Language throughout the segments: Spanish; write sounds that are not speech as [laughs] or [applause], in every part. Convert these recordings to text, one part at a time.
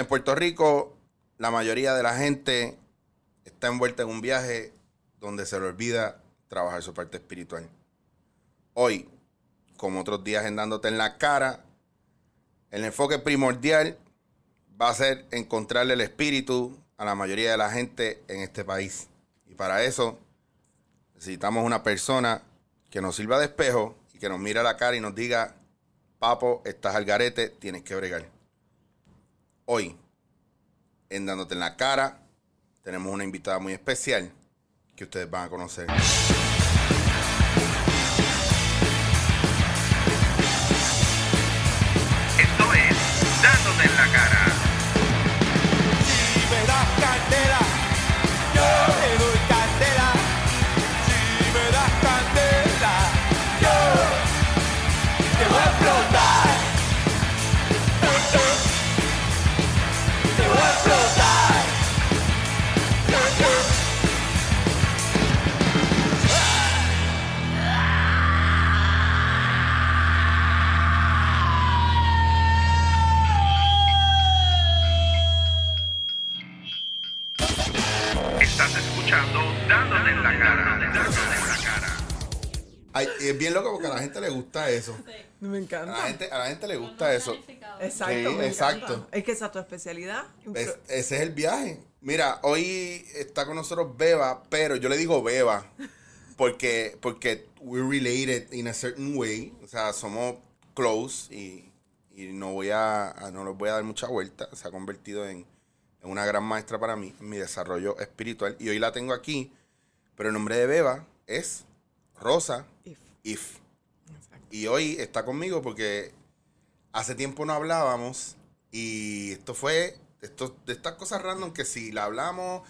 En Puerto Rico, la mayoría de la gente está envuelta en un viaje donde se le olvida trabajar su parte espiritual. Hoy, como otros días en dándote en la cara, el enfoque primordial va a ser encontrarle el espíritu a la mayoría de la gente en este país. Y para eso necesitamos una persona que nos sirva de espejo y que nos mire a la cara y nos diga, papo, estás al garete, tienes que bregar. Hoy, en Dándote en la cara, tenemos una invitada muy especial que ustedes van a conocer. Es bien loco porque a la gente le gusta eso. Me A encanta. la gente, a la gente le gusta eso. Exacto, Sí, me exacto. encanta. Es que esa es tu especialidad. Es- ese es el viaje. Mira, hoy está con nosotros Beba, pero yo le digo Beba porque, porque we're related in a certain way. O sea, somos close y, y no voy a, a- no les voy a dar mucha vuelta. Se ha convertido en, en una gran maestra para mí, en mi desarrollo espiritual. Y hoy la tengo aquí, pero el nombre de Beba es Rosa If. Exacto. Y hoy está conmigo porque hace tiempo no hablábamos y esto fue esto, de estas cosas random que si la hablamos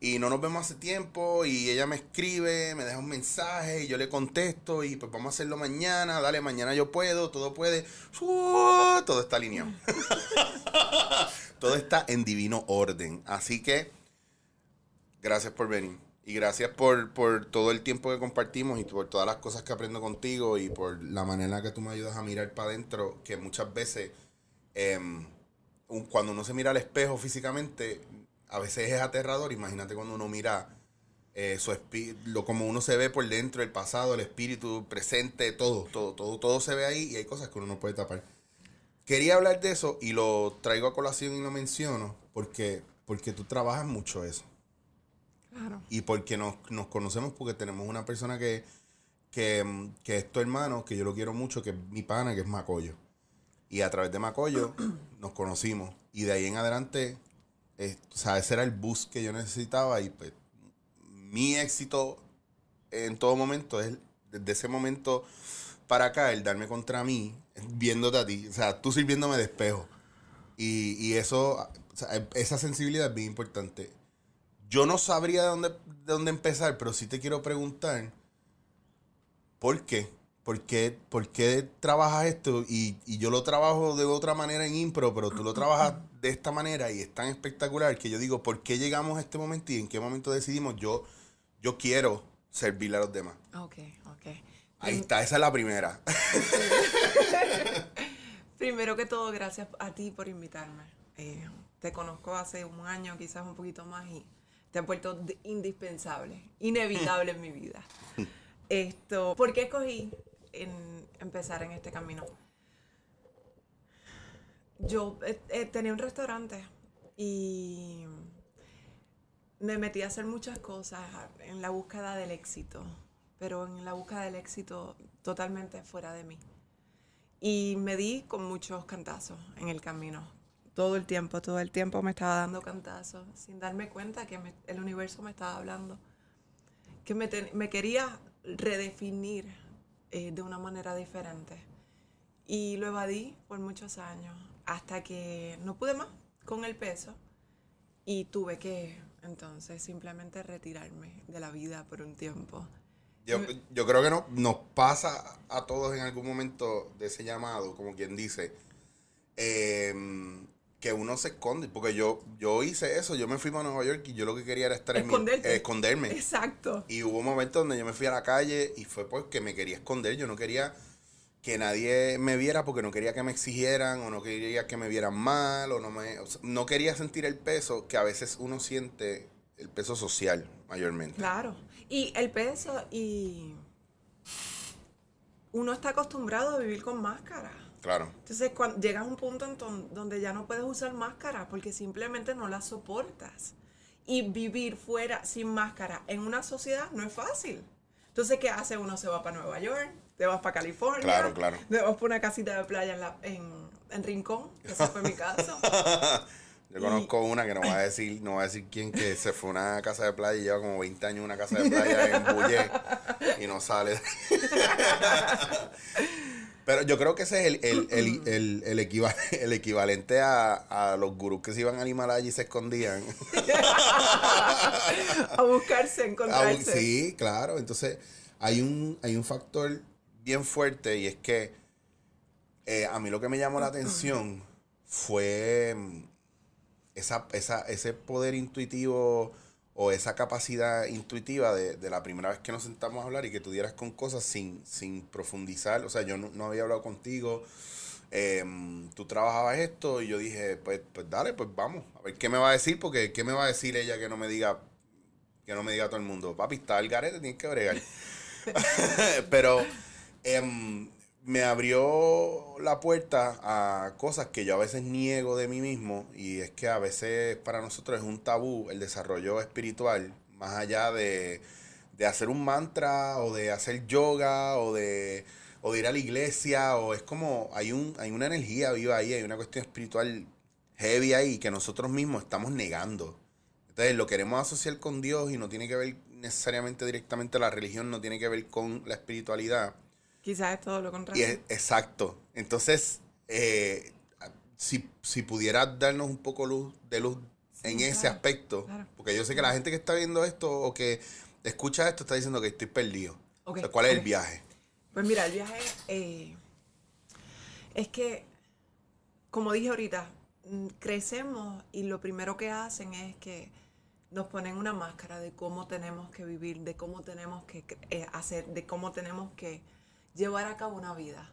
y no nos vemos hace tiempo y ella me escribe, me deja un mensaje y yo le contesto y pues vamos a hacerlo mañana, dale, mañana yo puedo, todo puede, todo está alineado. [laughs] todo está en divino orden. Así que gracias por venir. Y gracias por, por todo el tiempo que compartimos y por todas las cosas que aprendo contigo y por la manera que tú me ayudas a mirar para adentro, que muchas veces, em, cuando uno se mira al espejo físicamente, a veces es aterrador. Imagínate cuando uno mira eh, su lo como uno se ve por dentro, el pasado, el espíritu, presente, todo, todo, todo, todo se ve ahí y hay cosas que uno no puede tapar. Quería hablar de eso y lo traigo a colación y lo menciono porque, porque tú trabajas mucho eso Claro. y porque nos, nos conocemos porque tenemos una persona que, que, que es tu hermano, que yo lo quiero mucho, que es mi pana, que es Macoyo. Y a través de Macoyo [clears throat] nos conocimos. Y de ahí en adelante, eh, o sea, ese era el boost que yo necesitaba. Y pues, mi éxito en todo momento es desde ese momento para acá, el darme contra mí, viéndote a ti. O sea, tú sirviéndome de espejo. Y, y eso, o sea, esa sensibilidad es bien importante. Yo no sabría de dónde, de dónde empezar, pero sí te quiero preguntar, ¿por qué? ¿Por qué, por qué trabajas esto? Y, y yo lo trabajo de otra manera en impro, pero tú lo trabajas de esta manera y es tan espectacular que yo digo, ¿por qué llegamos a este momento y en qué momento decidimos yo, yo quiero servirle a los demás? Ok, ok. Ahí está, esa es la primera. [laughs] Primero que todo, gracias a ti por invitarme. Eh, te conozco hace un año, quizás un poquito más, y te has vuelto indispensable, inevitable en mi vida. [laughs] Esto, ¿por qué escogí en empezar en este camino? Yo eh, eh, tenía un restaurante y me metí a hacer muchas cosas en la búsqueda del éxito, pero en la búsqueda del éxito totalmente fuera de mí. Y me di con muchos cantazos en el camino. Todo el tiempo, todo el tiempo me estaba dando cantazos, sin darme cuenta que me- el universo me estaba hablando. Que me, me quería redefinir eh, de una manera diferente. Y lo evadí por muchos años, hasta que no pude más con el peso y tuve que entonces simplemente retirarme de la vida por un tiempo. Yo, yo creo que no, nos pasa a todos en algún momento de ese llamado, como quien dice, em, que uno se esconde. Porque yo, yo hice eso, yo me fui para Nueva York y yo lo que quería era estar en mi- eh, esconderme. Exacto. Y hubo un momento donde yo me fui a la calle y fue porque me quería esconder. Yo no quería que nadie me viera porque no quería que me exigieran o no quería que me vieran mal o no me o sea, no quería sentir el peso que a veces uno siente el peso social mayormente. Claro. Y el peso y uno está acostumbrado a vivir con máscara. Claro. Entonces, cuando llegas a un punto en donde ya no puedes usar máscara porque simplemente no la soportas. Y vivir fuera sin máscara en una sociedad no es fácil. Entonces, ¿qué hace? Uno se va para Nueva York, te vas para California. Claro, claro. Te vas para una casita de playa en, la- en, en Rincón, que ese fue mi caso. [laughs] Yo conozco una que no va a decir, no va a decir quién, que se fue a una casa de playa y lleva como 20 años en una casa de playa en Bullé y no sale. [laughs] Pero yo creo que ese es el, el, [clears throat] el, el, el equiva- [laughs] el equivalente a, a los gurús que se iban al Himalaya y se escondían. [laughs] a buscarse, Ah, encontrarse. sí, claro. Entonces, hay un, hay un factor bien fuerte y es que eh, a mí lo que me llamó la atención fue mm, esa, esa, ese poder intuitivo o esa capacidad intuitiva de, de la primera vez que nos sentamos a hablar y que tú dieras con cosas sin, sin profundizar. O sea, yo no, no había hablado contigo. em, tú trabajabas esto y yo dije, pues, pues dale, pues vamos, a ver qué me va a decir, porque qué me va a decir ella que no me diga que no me diga todo el mundo, papi, está el garete, tienes que bregar. [laughs] [laughs] Pero em, me abrió la puerta a cosas que yo a veces niego de mí mismo y es que a veces para nosotros es un tabú el desarrollo espiritual, más allá de, de hacer un mantra o de hacer yoga o de, o de ir a la iglesia o es como hay, un, hay una energía viva ahí, hay una cuestión espiritual heavy ahí que nosotros mismos estamos negando. Entonces lo queremos asociar con Dios y no tiene que ver necesariamente directamente la religión, no tiene que ver con la espiritualidad. Quizás es todo lo Y contrario. es, exacto. Entonces, eh, si, si pudieras darnos un poco luz, de luz en ese aspecto, claro. porque yo sé que la gente que está viendo esto o que escucha esto está diciendo que estoy perdido. Ok, O sea, ¿Cuál es el viaje? Pues mira, el viaje eh, es que, como dije ahorita, mm, crecemos y lo primero que hacen es que nos ponen una máscara de cómo tenemos que vivir, de cómo tenemos que eh, hacer, de cómo tenemos que llevar a cabo una vida.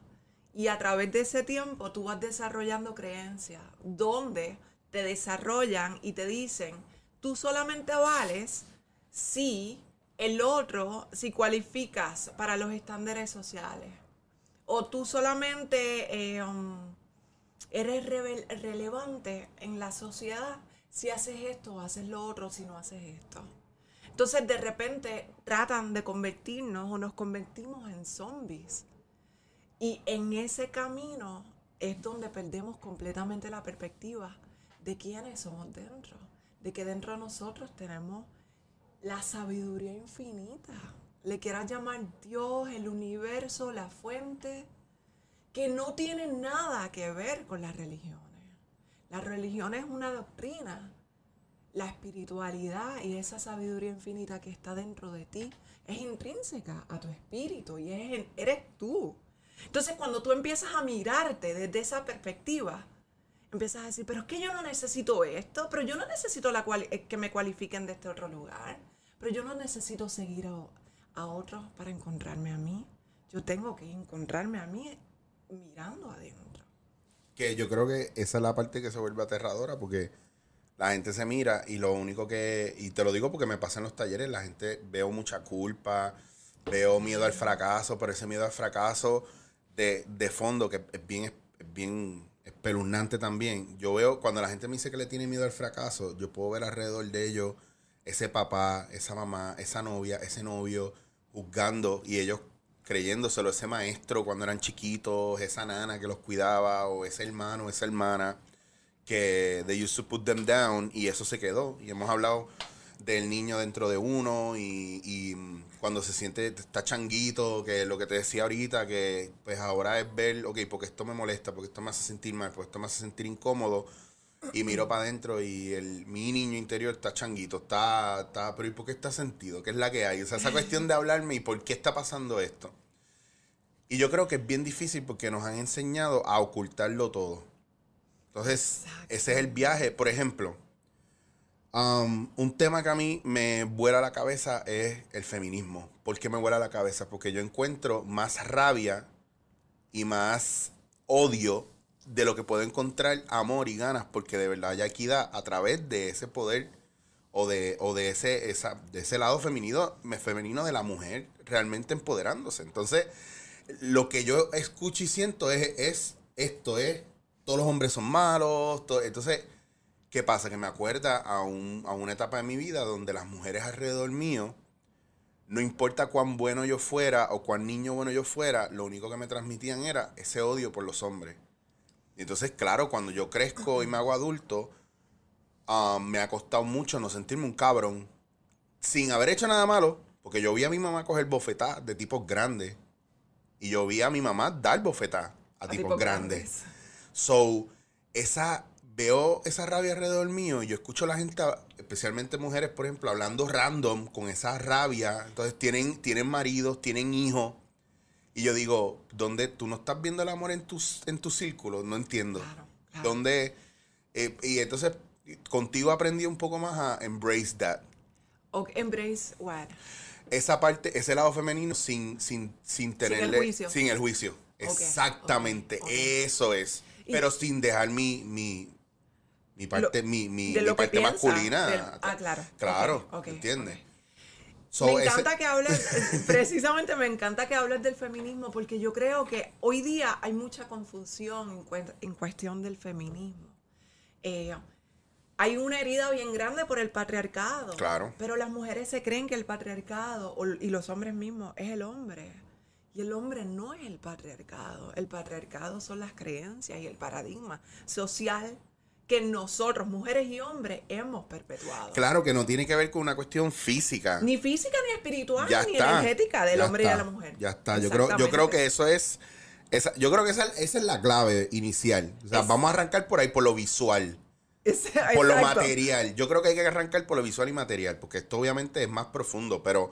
Y a través de ese tiempo tú vas desarrollando creencias donde te desarrollan y te dicen, tú solamente vales si el otro, si cualificas para los estándares sociales. O tú solamente eh, um, eres relevante en la sociedad si haces esto o haces lo otro, si no haces esto. Entonces de repente tratan de convertirnos o nos convertimos en zombies. Y en ese camino es donde perdemos completamente la perspectiva de quiénes somos dentro. De que dentro de nosotros tenemos la sabiduría infinita. Le quieras llamar Dios, el universo, la fuente, que no tiene nada que ver con las religiones. La religión es una doctrina. La espiritualidad y esa sabiduría infinita que está dentro de ti es intrínseca a tu espíritu y es, eres tú. Entonces cuando tú empiezas a mirarte desde esa perspectiva, empiezas a decir, pero es que yo no necesito esto, pero yo no necesito la cuali- eh, que me cualifiquen de este otro lugar, pero yo no necesito seguir a, a otros para encontrarme a mí. Yo tengo que encontrarme a mí mirando adentro. Que yo creo que esa es la parte que se vuelve aterradora porque la gente se mira y lo único que, y te lo digo porque me pasa en los talleres, la gente veo mucha culpa, veo miedo al fracaso, pero ese miedo al fracaso de, de fondo que es bien, es bien espeluznante también. Yo veo, cuando la gente me dice que le tiene miedo al fracaso, yo puedo ver alrededor de ellos ese papá, esa mamá, esa novia, ese novio, juzgando y ellos creyéndoselo, ese maestro cuando eran chiquitos, esa nana que los cuidaba, o ese hermano, esa hermana, que they used to put them down, y eso se quedó. Y hemos hablado del niño dentro de uno, y, y mm, cuando se siente, está changuito, que lo que te decía ahorita, que pues ahora es ver, ok, porque esto me molesta, porque esto me hace sentir mal, porque esto me hace sentir incómodo, y miro para adentro y el, mi niño interior está changuito, está, está, pero ¿y por qué está sentido? ¿Qué es la que hay? O sea, esa cuestión de hablarme y por qué está pasando esto. Y yo creo que es bien difícil porque nos han enseñado a ocultarlo todo. Entonces, ese es el viaje. Por ejemplo, um, un tema que a mí me vuela la cabeza es el feminismo. ¿Por qué me vuela la cabeza? Porque yo encuentro más rabia y más odio de lo que puedo encontrar amor y ganas, porque de verdad hay equidad a través de ese poder o de, o de ese, esa, de ese lado femenino, me- femenino de la mujer realmente empoderándose. Entonces, lo que yo escucho y siento es, es esto, es todos los hombres son malos. to- entonces, ¿qué pasa? Que me acuerda a, un- a una etapa de mi vida donde las mujeres alrededor mío, no importa cuán bueno yo fuera o cuán niño bueno yo fuera, lo único que me transmitían era ese odio por los hombres. Y entonces, claro, cuando yo crezco y me hago adulto, ah, me ha costado mucho no sentirme un cabrón sin haber hecho nada malo, porque yo vi a mi mamá coger bofetadas de tipos grandes y yo vi a mi mamá dar bofetadas a, A tipos, tipos grandes. grandes. So, esa, veo esa rabia alrededor mío y yo escucho a la gente, especialmente mujeres, por ejemplo, hablando random con esa rabia. Entonces tienen, tienen maridos, tienen hijos. Y yo digo, ¿dónde tú no estás viendo el amor en tus, en tu círculo? No entiendo. Claro, claro. ¿Dónde? eh, y entonces contigo aprendí un poco más a embrace that. O embrace what? Esa parte, ese lado femenino sin, sin, sin tenerle. juicio. Sin el juicio. Exactamente. Eso es. Y- Pero sin dejar mi, mi, mi parte, Lo- mi, mi, parte piensa, masculina. del- ah, claro. Claro. ¿Entiendes? So, me ese- encanta que hables, [laughs] precisamente me encanta que hables del feminismo, porque yo creo que hoy día hay mucha confusión en, cuestión del feminismo. Eh, hay una herida bien grande por el patriarcado. Claro. Pero las mujeres se creen que el patriarcado, o- y los hombres mismos, es el hombre. Y el hombre no es el patriarcado. El patriarcado son las creencias y el paradigma social que nosotros, mujeres y hombres, hemos perpetuado. Claro que no tiene que ver con una cuestión física. Ni física, ni espiritual, ya ni está. energética del hombre y de la mujer. Ya está. Yo creo, yo creo que eso es. Esa, yo creo que esa, esa es la clave inicial. O sea, Es- vamos a arrancar por ahí, por lo visual. Por lo material. Yo creo que hay que arrancar por lo visual y material, porque esto obviamente es más profundo, pero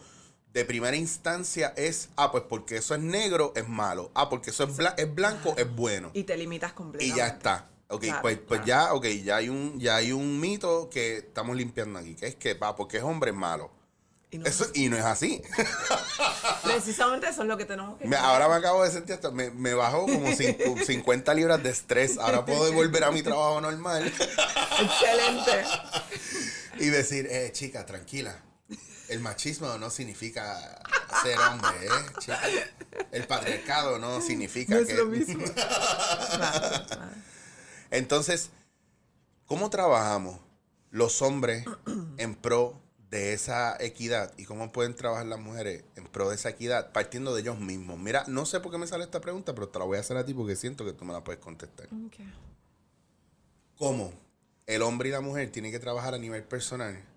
de primera instancia es, ah, pues porque eso es negro, es malo. Ah, porque eso es, es blanco, es bueno. Y te limitas Y completamente. ya está. Ok, Claro, pues, pues claro. ya, ok, ya hay un, ya hay un mito que estamos limpiando aquí, que es que, va, porque es hombre es malo. Y no- Eso, y no es así. [laughs] precisamente eso es lo que tenemos que Me- ahora me acabo de sentir hasta, me, me bajó como cinco- 50 [laughs] libras de estrés. Ahora puedo volver a mi trabajo normal Excelente. [laughs] y decir, eh, chica, tranquila. El machismo no significa ser hombre, ¿eh? Chica. El patriarcado no significa No es que... lo mismo. [laughs] Entonces, ¿cómo trabajamos los hombres en pro de esa equidad y cómo pueden trabajar las mujeres en pro de esa equidad partiendo de ellos mismos? Mira, no sé por qué me sale esta pregunta, pero te la voy a hacer a ti porque siento que tú me la puedes contestar. ¿Cómo el hombre y la mujer tienen que trabajar a nivel personal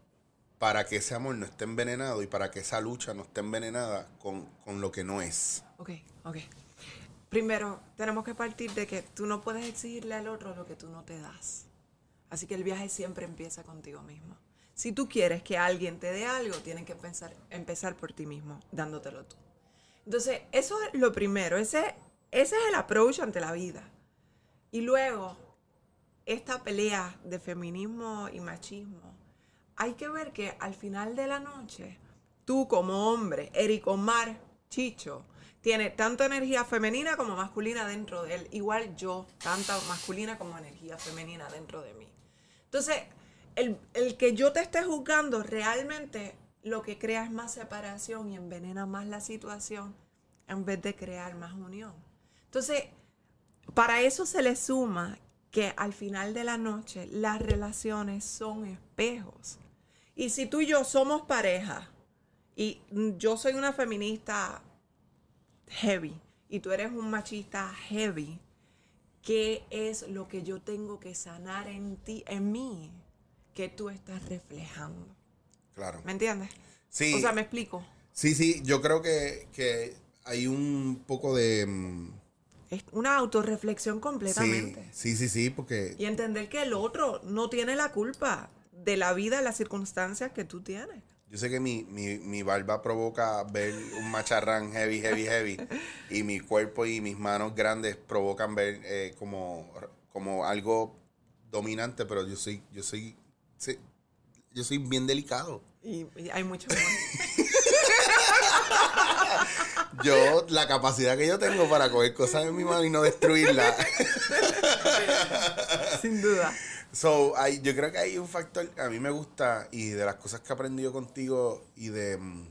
para que ese amor no esté envenenado y para que esa lucha no esté envenenada con, con lo que no es? Ok, ok. Primero, tenemos que partir de que tú no puedes exigirle al otro lo que tú no te das. Así que el viaje siempre empieza contigo mismo. Si tú quieres que alguien te dé algo, tienes que pensar, empezar por ti mismo, dándotelo tú. Entonces, eso es lo primero. Ese, ese es el approach ante la vida. Y luego, esta pelea de feminismo y machismo, hay que ver que al final de la noche, tú como hombre, Eric Omar Chicho, tiene tanto energía femenina como masculina dentro de él. Igual yo, tanta masculina como energía femenina dentro de mí. Entonces, el, el que yo te esté juzgando realmente lo que crea es más separación y envenena más la situación en vez de crear más unión. Entonces, para eso se le suma que al final de la noche las relaciones son espejos. Y si tú y yo somos pareja y yo soy una feminista heavy y tú eres un machista heavy, ¿qué es lo que yo tengo que sanar en ti, en mí, que tú estás reflejando? Claro. ¿Me entiendes? Sí. O sea, me explico. Sí, sí, yo creo que, que hay un poco de... mm, Es una autorreflexión Sí, completamente. sí, sí, sí, porque Y entender que el otro no tiene la culpa de la vida, las circunstancias que tú tienes. yo sé que mi, mi, mi barba provoca ver un macharrán heavy, heavy, heavy. y mi cuerpo y mis manos grandes provocan ver eh, como, como algo dominante, pero yo soy, yo soy, sí, yo soy bien delicado. Y, y hay mucho [laughs] yo, la capacidad que yo tengo para coger cosas en mi mano y no destruirla. [laughs] Sin duda. So, hay, yo creo que hay un factor, a mí me gusta, y de las cosas que he aprendido contigo y de, mm,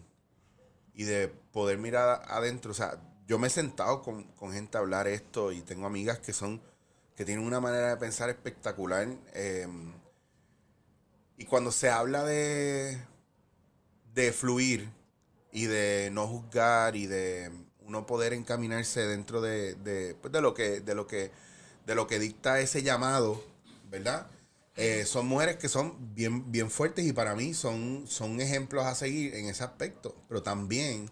y de poder mirar adentro, o sea, yo me he sentado con, con gente a hablar esto y tengo amigas que son, que tienen una manera de pensar espectacular. eh, y cuando se habla de, de fluir y de no juzgar y de uno poder encaminarse dentro de, de, pues, de lo que, de lo que, de lo que dicta ese llamado, ¿verdad? Eh, son mujeres que son bien, bien fuertes y para mí son, son ejemplos a seguir en ese aspecto. Pero también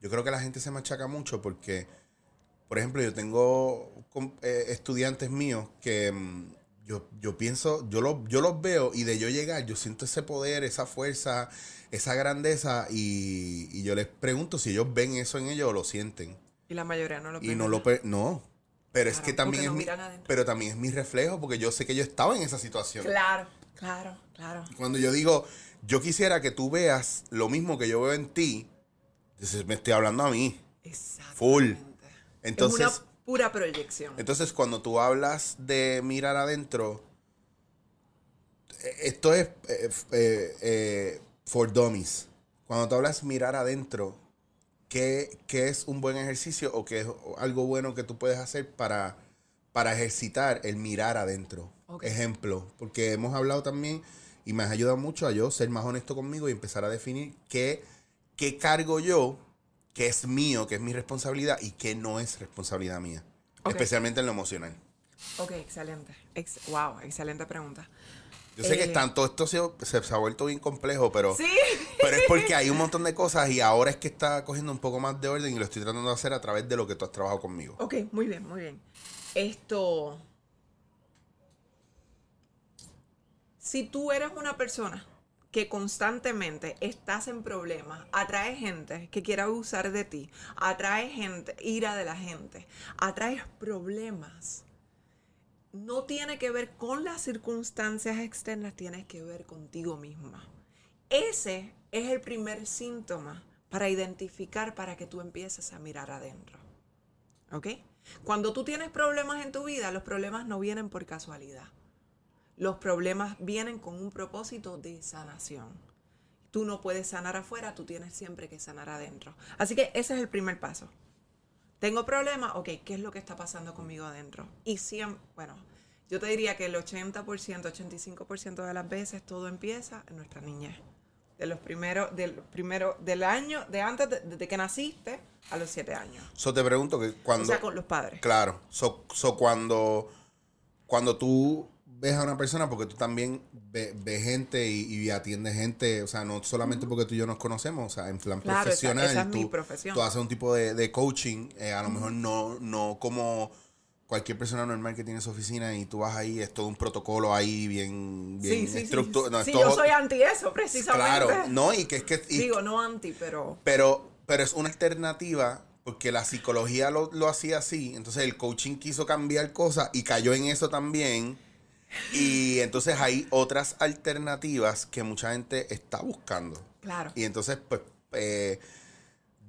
yo creo que la gente se machaca mucho porque, por ejemplo, yo tengo eh, estudiantes míos que mm, yo, yo pienso, yo, lo, yo los veo y de yo llegar, yo siento ese poder, esa fuerza, esa grandeza y, y yo les pregunto si ellos ven eso en ellos o lo sienten. Y la mayoría no lo Y ven. no lo no. Pero es que también es no mi, pero también es mi reflejo porque yo sé que yo estaba en esa situación. Claro, claro, claro. Cuando yo digo, yo quisiera que tú veas lo mismo que yo veo en ti, entonces me estoy hablando a mí. Exacto. Full. Entonces, es una pura proyección. entonces cuando tú hablas de mirar adentro, eh, esto es eh, eh, eh, for dummies. Cuando tú hablas mirar adentro, ¿qué, qué es un buen ejercicio o qué es algo bueno que tú puedes hacer para, para ejercitar el mirar adentro? Ejemplo, porque hemos hablado también y me has ayudado mucho a yo ser más honesto conmigo y empezar a definir qué, qué cargo yo, qué es mío, qué es mi responsabilidad y qué no es responsabilidad mía. Especialmente en lo emocional. Ok, excelente. Ex- wow, excelente pregunta. Yo sé que Eh. tanto esto se, se, se ha vuelto bien complejo, pero, Sí. pero es porque hay un [laughs] montón de cosas y ahora es que está cogiendo un poco más de orden y lo estoy tratando de hacer a través de lo que tú has trabajado conmigo. Ok, muy bien, muy bien. Esto. Si tú eres una persona que constantemente estás en problemas, atrae gente que quiera abusar de ti, atrae gente, ira de la gente, atraes problemas. No tiene que ver con las circunstancias externas, tienes que ver contigo misma. Ese es el primer síntoma para identificar, para que tú empieces a mirar adentro. ¿Ok? Cuando tú tienes problemas en tu vida, los problemas no vienen por casualidad. Los problemas vienen con un propósito de sanación. Tú no puedes sanar afuera, tú tienes siempre que sanar adentro. Así que ese es el primer paso. Tengo problemas, ok, ¿qué es lo que está pasando conmigo adentro? Y siempre, bueno, yo te diría que el 80%, 85% de las veces todo empieza en nuestra niñez. De los primeros, del primero, del año, de antes de, desde que naciste a los 7 años. So te pregunto que cuando... O sea, con los padres. Claro. So, so cuando, cuando tú ves a una persona, porque tú también ve- ves gente y, y atiendes gente, o sea, no solamente porque tú y yo nos conocemos, o sea, en plan Claro, esa- profesional. esa es mi tú, profesión. Tú haces un tipo de, de coaching, eh, a lo mejor no, no como cualquier persona normal que tiene su oficina y tú vas ahí, es todo un protocolo ahí bien, bien Sí, sí, sí. estructu- no, es sí, todo- yo soy anti eso, precisamente. Claro, no, y que es que... y- Digo, no anti, pero... pero, pero es una alternativa porque la psicología lo, lo hacía así. Entonces el coaching quiso cambiar cosas y cayó en eso también. [laughs] Y entonces hay otras alternativas que mucha gente está buscando. Claro. Y entonces, pues, eh,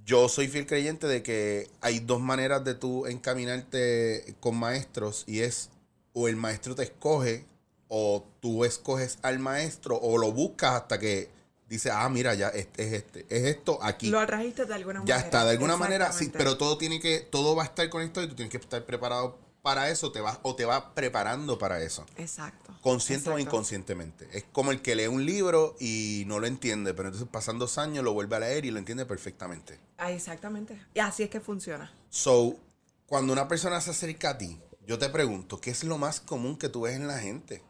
yo soy fiel creyente de que hay dos maneras de tú encaminarte con maestros y es o el maestro te escoge o tú escoges al maestro o lo buscas hasta que dice, ah, mira, ya este es este, es esto aquí. Lo atrajiste de alguna manera. Ya está, de alguna manera, sí, pero todo tiene que, todo va a estar conectado y tú tienes que estar preparado para eso, te vas, o te vas preparando para eso. Exacto. Consciente o inconscientemente. Es como el que lee un libro y no lo entiende, pero entonces pasan dos años, lo vuelve a leer y lo entiende perfectamente. Ah, exactamente. Y así es que funciona. So, cuando una persona se acerca a ti, yo te pregunto, ¿qué es lo más común que tú ves en la gente?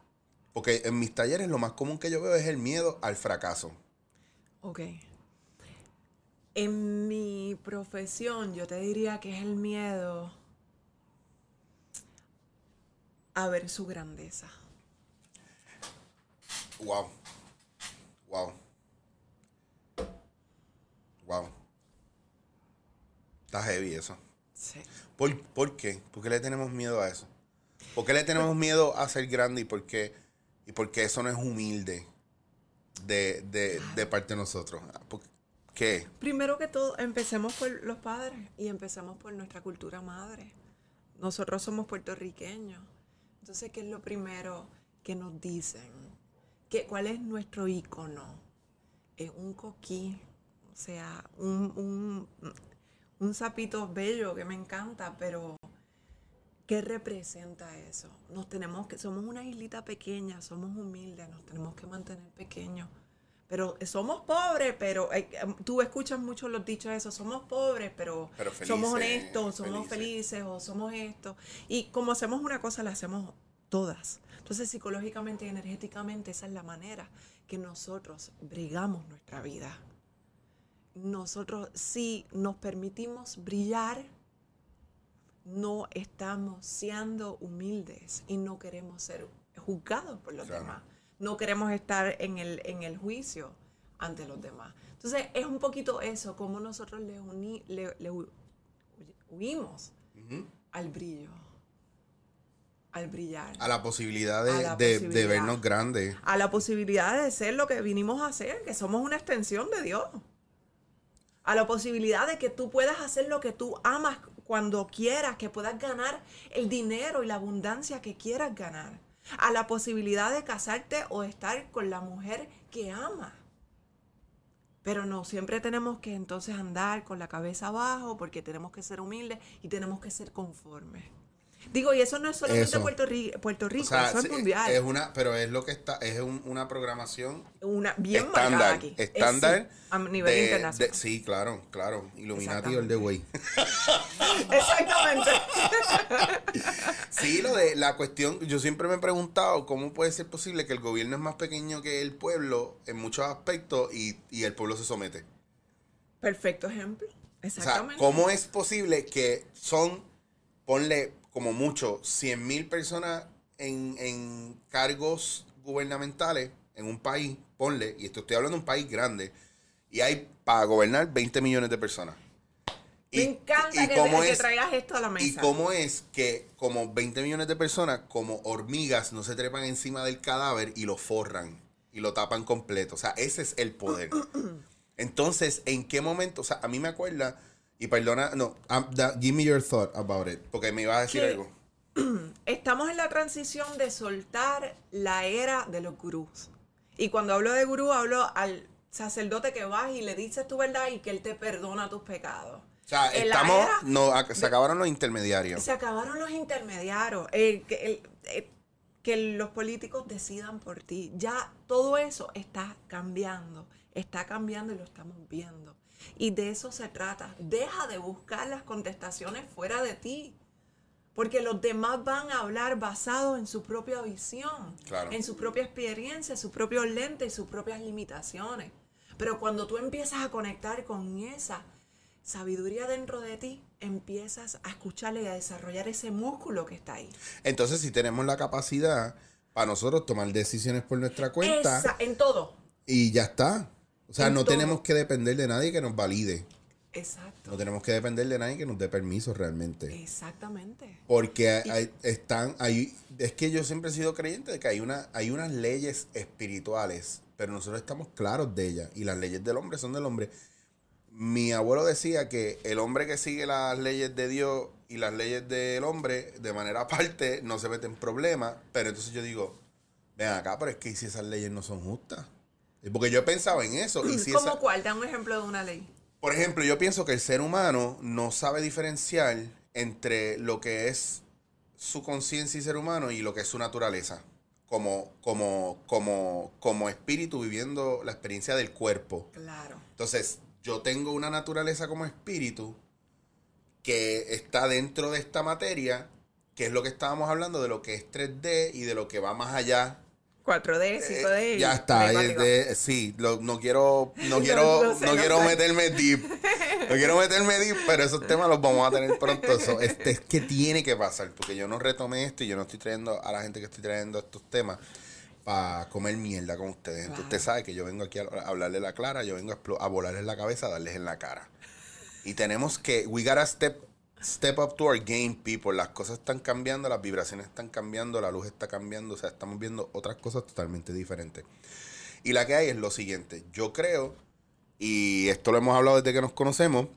Porque en mis talleres lo más común que yo veo es el miedo al fracaso. Ok. En mi profesión, yo te diría que es el miedo a ver su grandeza. Wow. Wow. Wow. Está heavy eso. Sí. ¿Por, por qué? ¿Por qué le tenemos miedo a eso? ¿Por qué le tenemos miedo a ser grande y por qué, y por qué eso no es humilde de, de, de parte de nosotros? ¿Por, ¿Qué? Primero que todo, empecemos por los padres y empecemos por nuestra cultura madre. Nosotros somos puertorriqueños. Entonces, ¿qué es lo primero que nos dicen? ¿Qué, ¿Cuál es nuestro ícono? Es un coquí, o sea, un, un, un sapito bello que me encanta, pero ¿qué representa eso? Nos tenemos que, somos una islita pequeña, somos humildes, nos tenemos que mantener pequeños. Pero somos pobres, pero eh, eh, tú escuchas mucho los dichos de eso, somos pobres, pero, Pero somos honestos, somos felices. felices o somos esto. Y como hacemos una cosa, la hacemos todas. Entonces, psicológicamente y energéticamente, esa es la manera que nosotros brigamos nuestra vida. Nosotros, si nos permitimos brillar, no estamos siendo humildes y no queremos ser juzgados por los Claro. demás. No queremos estar en el, en el juicio ante los demás. Entonces, es un poquito eso, como nosotros le, uni- le- le hu- huimos Ujú. al brillo, al brillar, A la posibilidad de, A la de- de posibilidad. vernos grandes. a la posibilidad de ser lo que vinimos a hacer, que somos una extensión de Dios. A la posibilidad de que tú puedas hacer lo que tú amas cuando quieras, que puedas ganar el dinero y la abundancia que quieras ganar. A la posibilidad de casarte o estar con la mujer que amas. Pero no, siempre tenemos que entonces andar con la cabeza abajo porque tenemos que ser humildes y tenemos que ser conformes. Digo, y eso no es solamente Eso. Puerto, Ri- Puerto Rico, O sea, eso es mundial. es una, pero es lo que está, es un- una programación una bien estándar, aquí. Es, estándar sí, a nivel de- internacional. de- sí, claro, claro. Illuminati all the way. Exactamente. [laughs] [laughs] Sí, lo de la cuestión, yo siempre me he preguntado cómo puede ser posible que el gobierno es más pequeño que el pueblo en muchos aspectos y, y el pueblo se somete. Perfecto ejemplo. O sea, Exactamente. ¿cómo es posible que son, ponle como mucho, 100 mil personas en, en cargos gubernamentales en un país, ponle, y esto estoy hablando de un país grande, y hay para gobernar 20 millones de personas. Me Y- encanta y que, cómo que traigas esto a la mesa. ¿Y cómo es que como 20 millones de personas, como hormigas, no se trepan encima del cadáver y lo forran y lo tapan completo? O sea, ese es el poder. [clears throat] Entonces, ¿en qué momento? O sea, a mí me acuerda, y perdona, no, um, da- give me your thought about it, porque me ibas a decir algo. [clears throat] Estamos en la transición de soltar la era de los gurús. Y cuando hablo de gurú, hablo al sacerdote que vas y le dices tu verdad y que él te perdona tus pecados. O sea, En estamos, era no, se acabaron los intermediarios. Se acabaron los intermediarios. eh, que, el- eh, que los políticos decidan por ti. Ya todo eso está cambiando. Está cambiando y lo estamos viendo. Y de eso se trata. Deja de buscar las contestaciones fuera de ti. Porque los demás van a hablar basado en su propia visión, Claro. en su propia experiencia, sus propios lentes y sus propias limitaciones. Pero cuando tú empiezas a conectar con esa sabiduría dentro de ti, empiezas a escucharle y a desarrollar ese músculo que está ahí. Entonces, si tenemos la capacidad para nosotros tomar decisiones por nuestra cuenta Esa- en todo. y ya está. O sea, no todo. tenemos que depender de nadie que nos valide. Exacto. No tenemos que depender de nadie que nos dé permiso realmente. Exactamente. Porque hay- hay- están, hay, es que yo siempre he sido creyente de que hay, una, hay unas leyes espirituales, pero nosotros estamos claros de ellas. Y las leyes del hombre son del hombre. Mi abuelo decía que el hombre que sigue las leyes de Dios y las leyes del hombre de manera [laughs] aparte no se mete en problemas. Pero entonces yo digo, ven acá, pero es que ¿y si esas leyes no son justas. Porque yo he pensado en eso. Y si ¿Cómo esa- cuál? Da un ejemplo de una ley. por ejemplo, yo pienso que el ser humano no sabe diferenciar entre lo que es su conciencia y ser humano y lo que es su naturaleza. Como, como, como, como espíritu viviendo la experiencia del cuerpo. Claro. Entonces, yo tengo una naturaleza como espíritu que está dentro de esta materia, que es lo que estábamos hablando de lo que es 3D y de lo que va más allá 4D, eh, 5D. ya está, es de- sí, lo- no quiero, [laughs] no quiero, no no, sé, no quiero sé. meterme deep, no quiero [laughs] meterme deep, pero esos temas los vamos a tener pronto. Eso, [laughs] este, es que tiene que pasar, porque yo no retomé esto y yo no estoy trayendo a la gente que estoy trayendo estos temas para comer mierda con ustedes. Entonces, Claro. usted sabe que yo vengo aquí a, a hablarle la clara, yo vengo a, a volarles la cabeza, a darles en la cara. Y tenemos que, we gotta step, step up to our game, people. Las cosas están cambiando, las vibraciones están cambiando, la luz está cambiando, o sea, estamos viendo otras cosas totalmente diferentes. Y la que hay es lo siguiente, yo creo y esto lo hemos hablado desde que nos conocemos,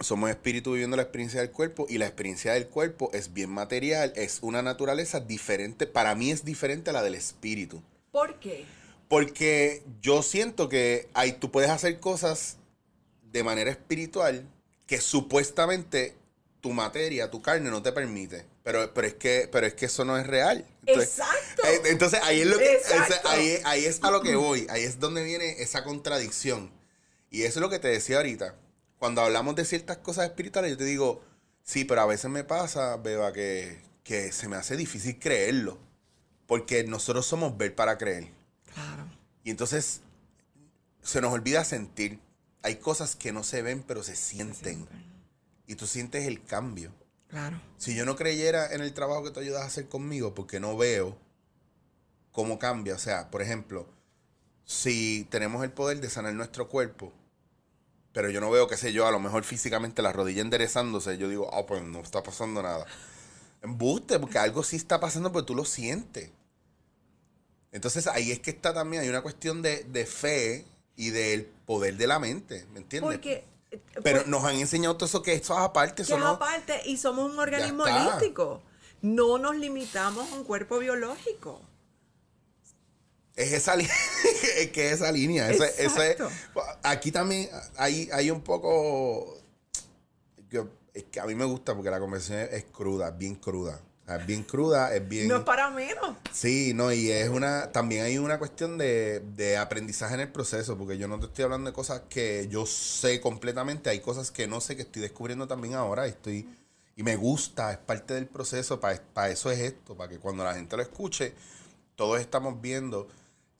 somos espíritu viviendo la experiencia del cuerpo y la experiencia del cuerpo es bien material, es una naturaleza diferente, para mí es diferente a la del espíritu. ¿Por qué? Porque yo siento que hay, tú puedes hacer cosas de manera espiritual que supuestamente tu materia, tu carne no te permite. Pero, pero, es, que, pero es que eso no es real. Exacto. eh, Entonces ahí es lo que Exacto. ese- ahí, ahí es a lo que voy. Ahí es donde viene esa contradicción. Y eso es lo que te decía ahorita. Cuando hablamos de ciertas cosas espirituales, yo te digo, sí, pero a veces me pasa, Beba, que, que se me hace difícil creerlo. Porque nosotros somos ver para creer. Claro. Y entonces se nos olvida sentir. Hay cosas que no se ven, pero se sienten. Y tú sientes el cambio. Claro. Si yo no creyera en el trabajo que tú ayudas a hacer conmigo, porque no veo cómo cambia. O sea, por ejemplo, si tenemos el poder de sanar nuestro cuerpo, pero yo no veo, qué sé yo, a lo mejor físicamente la rodilla enderezándose, yo digo, ah, pues no está pasando nada. Embuste, porque algo sí está pasando, pero tú lo sientes. Entonces ahí es que está también, hay una cuestión de, de fe y del poder de la mente, ¿me entiendes? Porque. Pero por- nos han enseñado todo eso que eso es aparte, que eso es no... aparte y somos un organismo holístico. No nos limitamos a un cuerpo biológico. Es esa línea, [laughs] es que esa línea, ese, ese- aquí también hay, hay un poco, es que a mí me gusta porque la conversación es, cruda, bien cruda, es bien cruda, es bien, No es para menos. sí, no, y es una, también hay una cuestión de, de aprendizaje en el proceso, porque yo no te estoy hablando de cosas que yo sé completamente, hay cosas que no sé que estoy descubriendo también ahora, y estoy, y me gusta, es parte del proceso, para eso es esto, para que cuando la gente lo escuche, todos estamos viendo.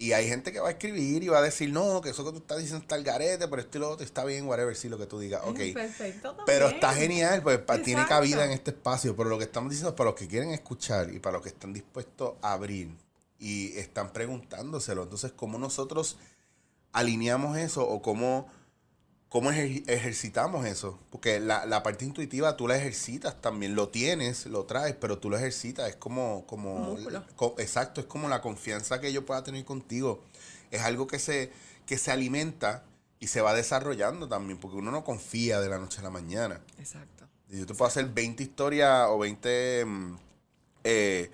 Y hay gente que va a escribir y va a decir, no, que eso que tú estás diciendo está el garete, pero esto y lo otro está bien, whatever, sí, lo que tú digas. Ok. Perfecto. Pero está genial, pues pa- tiene Exacto. cabida en este espacio. Pero lo que estamos diciendo es para los que quieren escuchar y para los que están dispuestos a abrir y están preguntándoselo. Entonces, ¿cómo nosotros alineamos eso o cómo, cómo ejer- ejercitamos eso? Porque la, la parte intuitiva tú la ejercitas también, lo tienes, lo traes, pero tú lo ejercitas. Es como, como co- exacto, es como la confianza que yo pueda tener contigo. Es algo que se, que se alimenta y se va desarrollando también, porque uno no confía de la noche a la mañana. Exacto. Y Yo te puedo hacer 20 historias o 20, mm, eh,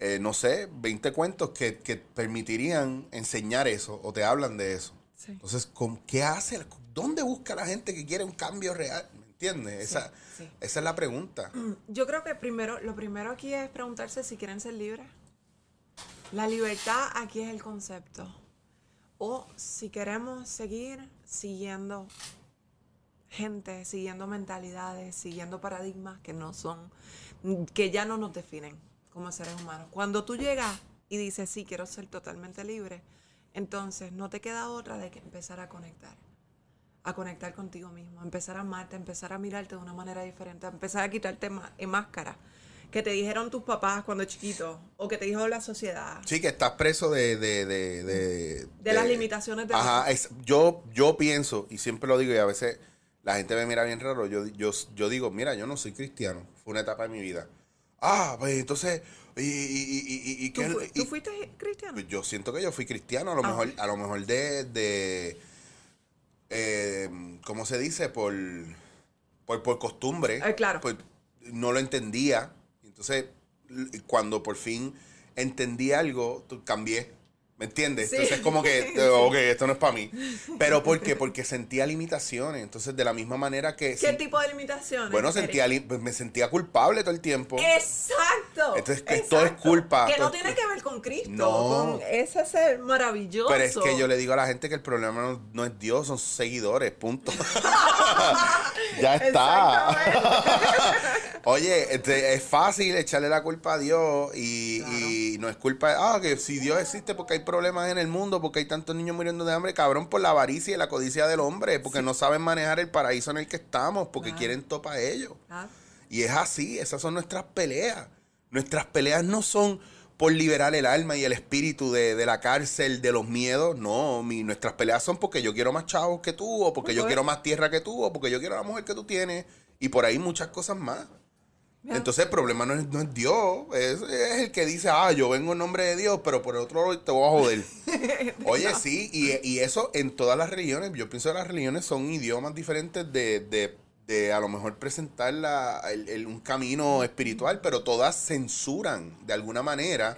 eh, no sé, 20 cuentos que, que permitirían enseñar eso o te hablan de eso. Sí. Entonces, ¿con ¿qué hace? ¿Dónde busca la gente que quiere un cambio real? ¿Me entiendes? Esa, sí. esa es la pregunta. Yo creo que primero, lo primero aquí es preguntarse si quieren ser libres. La libertad aquí es el concepto. O si queremos seguir siguiendo gente, siguiendo mentalidades, siguiendo paradigmas que no son, que ya no nos definen como seres humanos. Cuando tú llegas y dices, sí, quiero ser totalmente libre, entonces no te queda otra de que empezar a conectar a conectar contigo mismo, empezar a amarte, empezar a mirarte de una manera diferente, empezar a quitarte eh, máscaras que te dijeron tus papás cuando chiquito o que te dijo la sociedad. Sí, que estás preso de... De, de, de, De las limitaciones de Ajá, es- yo, yo pienso, y siempre lo digo, y a veces la gente me mira bien raro, yo, yo, yo digo, mira, yo no soy cristiano, fue una etapa de mi vida. Ah, pues entonces, y, y, y, y, ¿Tú, qué- fu- tú fuiste cristiano? Pues yo siento que yo fui cristiano, a lo Ah. mejor, a lo mejor de, de eh, ¿cómo se dice? Por, por, por costumbre. Eh, claro. Pues no lo entendía. Entonces, cuando por fin entendí algo, cambié. ¿Me entiendes? Sí. Entonces, como que, [laughs] eh, ok, esto no es para mí. Pero ¿por qué? Porque sentía limitaciones. Entonces, de la misma manera que... ¿Qué tipo de limitaciones? bueno, sentía, li- pues, me sentía culpable todo el tiempo. Exacto. Entonces, que todo es culpa, Que no es tiene que ver con Cristo, No. con ese ser maravilloso. Pero es que yo le digo a la gente que el problema no, no es Dios, son sus seguidores, punto. [laughs] ya está. [laughs] Oye, este, es fácil echarle la culpa a Dios y, y no es culpa de, ah, que si Dios existe porque hay problemas en el mundo, porque hay tantos niños muriendo de hambre, cabrón, por la avaricia y la codicia del hombre, porque no saben manejar el paraíso en el que estamos, porque quieren topa ellos. Ah, Y es así, esas son nuestras peleas. Nuestras peleas no son por liberar el alma y el espíritu de, de la cárcel, de los miedos. No, mi, nuestras peleas son porque yo quiero más chavos que tú, o porque yo Ok. quiero más tierra que tú, o porque yo quiero la mujer que tú tienes, y por ahí muchas cosas más. Entonces el problema no es, no es Dios, es, es el que dice, ah, yo vengo en nombre de Dios, pero por el otro lado te voy a joder. [laughs] Oye, sí, y, y eso en todas las religiones, yo pienso que las religiones son idiomas diferentes de, de, de a lo mejor presentar la- el- el- un camino espiritual, pero todas censuran de alguna manera.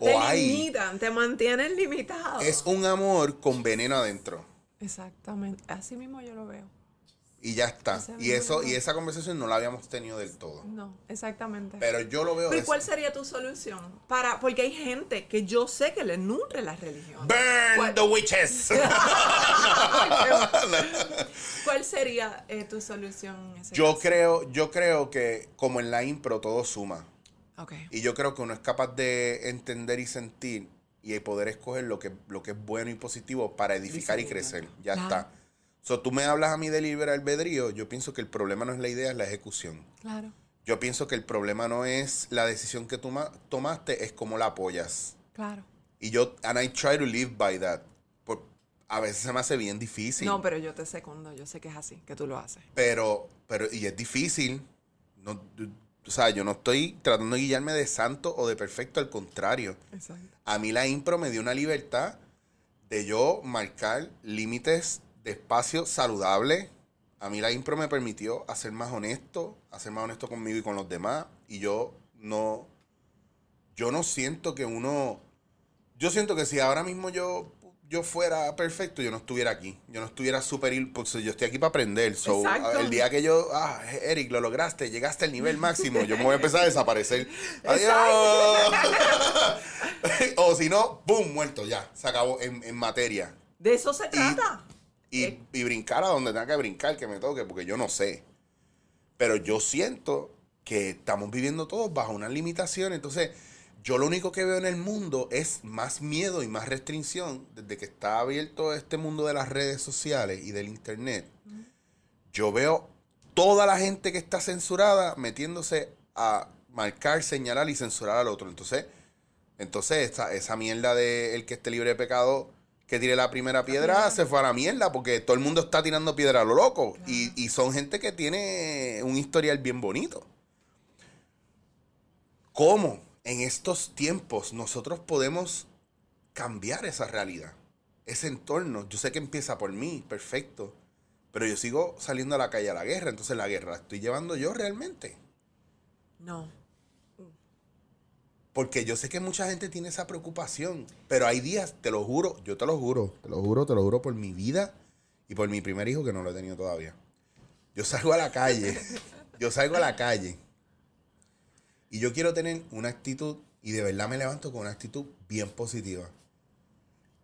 O te hay, limitan, te mantienen limitado. es un amor con veneno adentro. Exactamente, así mismo yo lo veo. Y ya está. Y eso, y esa conversación no la habíamos tenido del todo. No, exactamente. Pero yo lo veo Pero ¿y es- cuál sería tu solución? Para, porque hay gente que yo sé que le nutre la religión. Burn ¿Cuál- the witches. [laughs] [laughs] ¿Cuál sería eh, tu solución en ese Yo caso? creo, yo creo que como en la impro todo suma. Ok. Y yo creo que uno es capaz de entender y sentir y poder escoger lo que, lo que es bueno y positivo para edificar y crecer. Ya Claro. está. So, tú me hablas a mí de libre albedrío, yo pienso que el problema no es la idea, es la ejecución. Claro. Yo pienso que el problema no es la decisión que tú ma- tomaste, es cómo la apoyas. Claro. Y yo, and I try to live by that. Por- a veces se me hace bien difícil. No, pero yo te secundo, yo sé que es así, que tú lo haces. Pero, pero, y es difícil. No, o sea, yo no estoy tratando de guiarme de santo o de perfecto, al contrario. Exacto. A mí la impro me dio una libertad de yo marcar límites de espacio saludable. A mí la impro me permitió hacer más honesto, hacer más honesto conmigo y con los demás. Y yo no, yo no siento que uno, yo siento que si ahora mismo yo, yo fuera perfecto, yo no estuviera aquí. Yo no estuviera súper, pues yo estoy aquí para aprender. So, el día que yo, ah, Eric, lo lograste, llegaste al nivel máximo, yo me voy a empezar a desaparecer. [laughs] Adiós. [laughs] o si no, ¡pum! Muerto, ya. Se acabó en, en materia. De eso se trata. Y, Eh. y brincar a donde tenga que brincar, que me toque, porque yo no sé. Pero yo siento que estamos viviendo todos bajo una limitación. Entonces, yo lo único que veo en el mundo es más miedo y más restricción desde que está abierto este mundo de las redes sociales y del internet. Yo veo toda la gente que está censurada metiéndose a marcar, señalar y censurar al otro. Entonces, entonces esa, esa mierda de el que esté libre de pecado, que tire la primera piedra, se fue a la mierda porque todo el mundo está tirando piedra a lo loco. Y, y son gente que tiene un historial bien bonito. ¿Cómo en estos tiempos nosotros podemos cambiar esa realidad? Ese entorno. Yo sé que empieza por mí, perfecto. Pero yo sigo saliendo a la calle a la guerra. Entonces la guerra la estoy llevando yo realmente. No. Porque yo sé que mucha gente tiene esa preocupación. Pero hay días, te lo juro, yo te lo juro, te lo juro, te lo juro por mi vida y por mi primer hijo que no lo he tenido todavía. Yo salgo a la calle, [laughs] yo salgo a la calle y yo quiero tener una actitud y de verdad me levanto con una actitud bien positiva.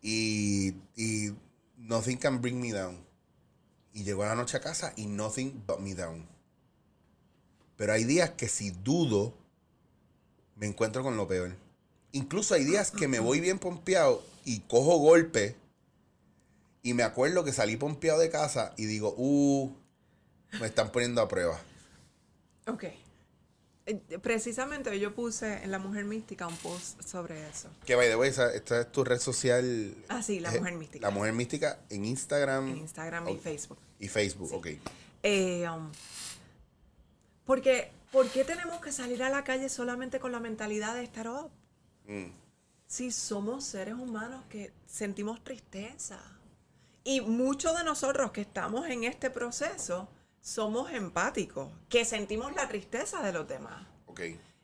Y, y nothing can bring me down. Y llego a la noche a casa y nothing but me down. Pero hay días que si dudo, me encuentro con lo peor. Incluso hay días que me voy bien pompeado y cojo golpe y me acuerdo que salí pompeado de casa y digo, uh, me están poniendo a prueba. Ok. Eh, Precisamente yo puse en La Mujer Mística un post sobre eso. Que by the way, esa- esta es tu red social. Ah, sí, La eh, Mujer Mística. La Mujer Mística en Instagram. En Instagram y Ok. Facebook. Y Facebook, ok. Eh, um, porque, ¿por qué tenemos que salir a la calle solamente con la mentalidad de estar up? Mm. Si somos seres humanos que sentimos tristeza. Y muchos de nosotros que estamos en este proceso somos empáticos, que sentimos la tristeza de los demás.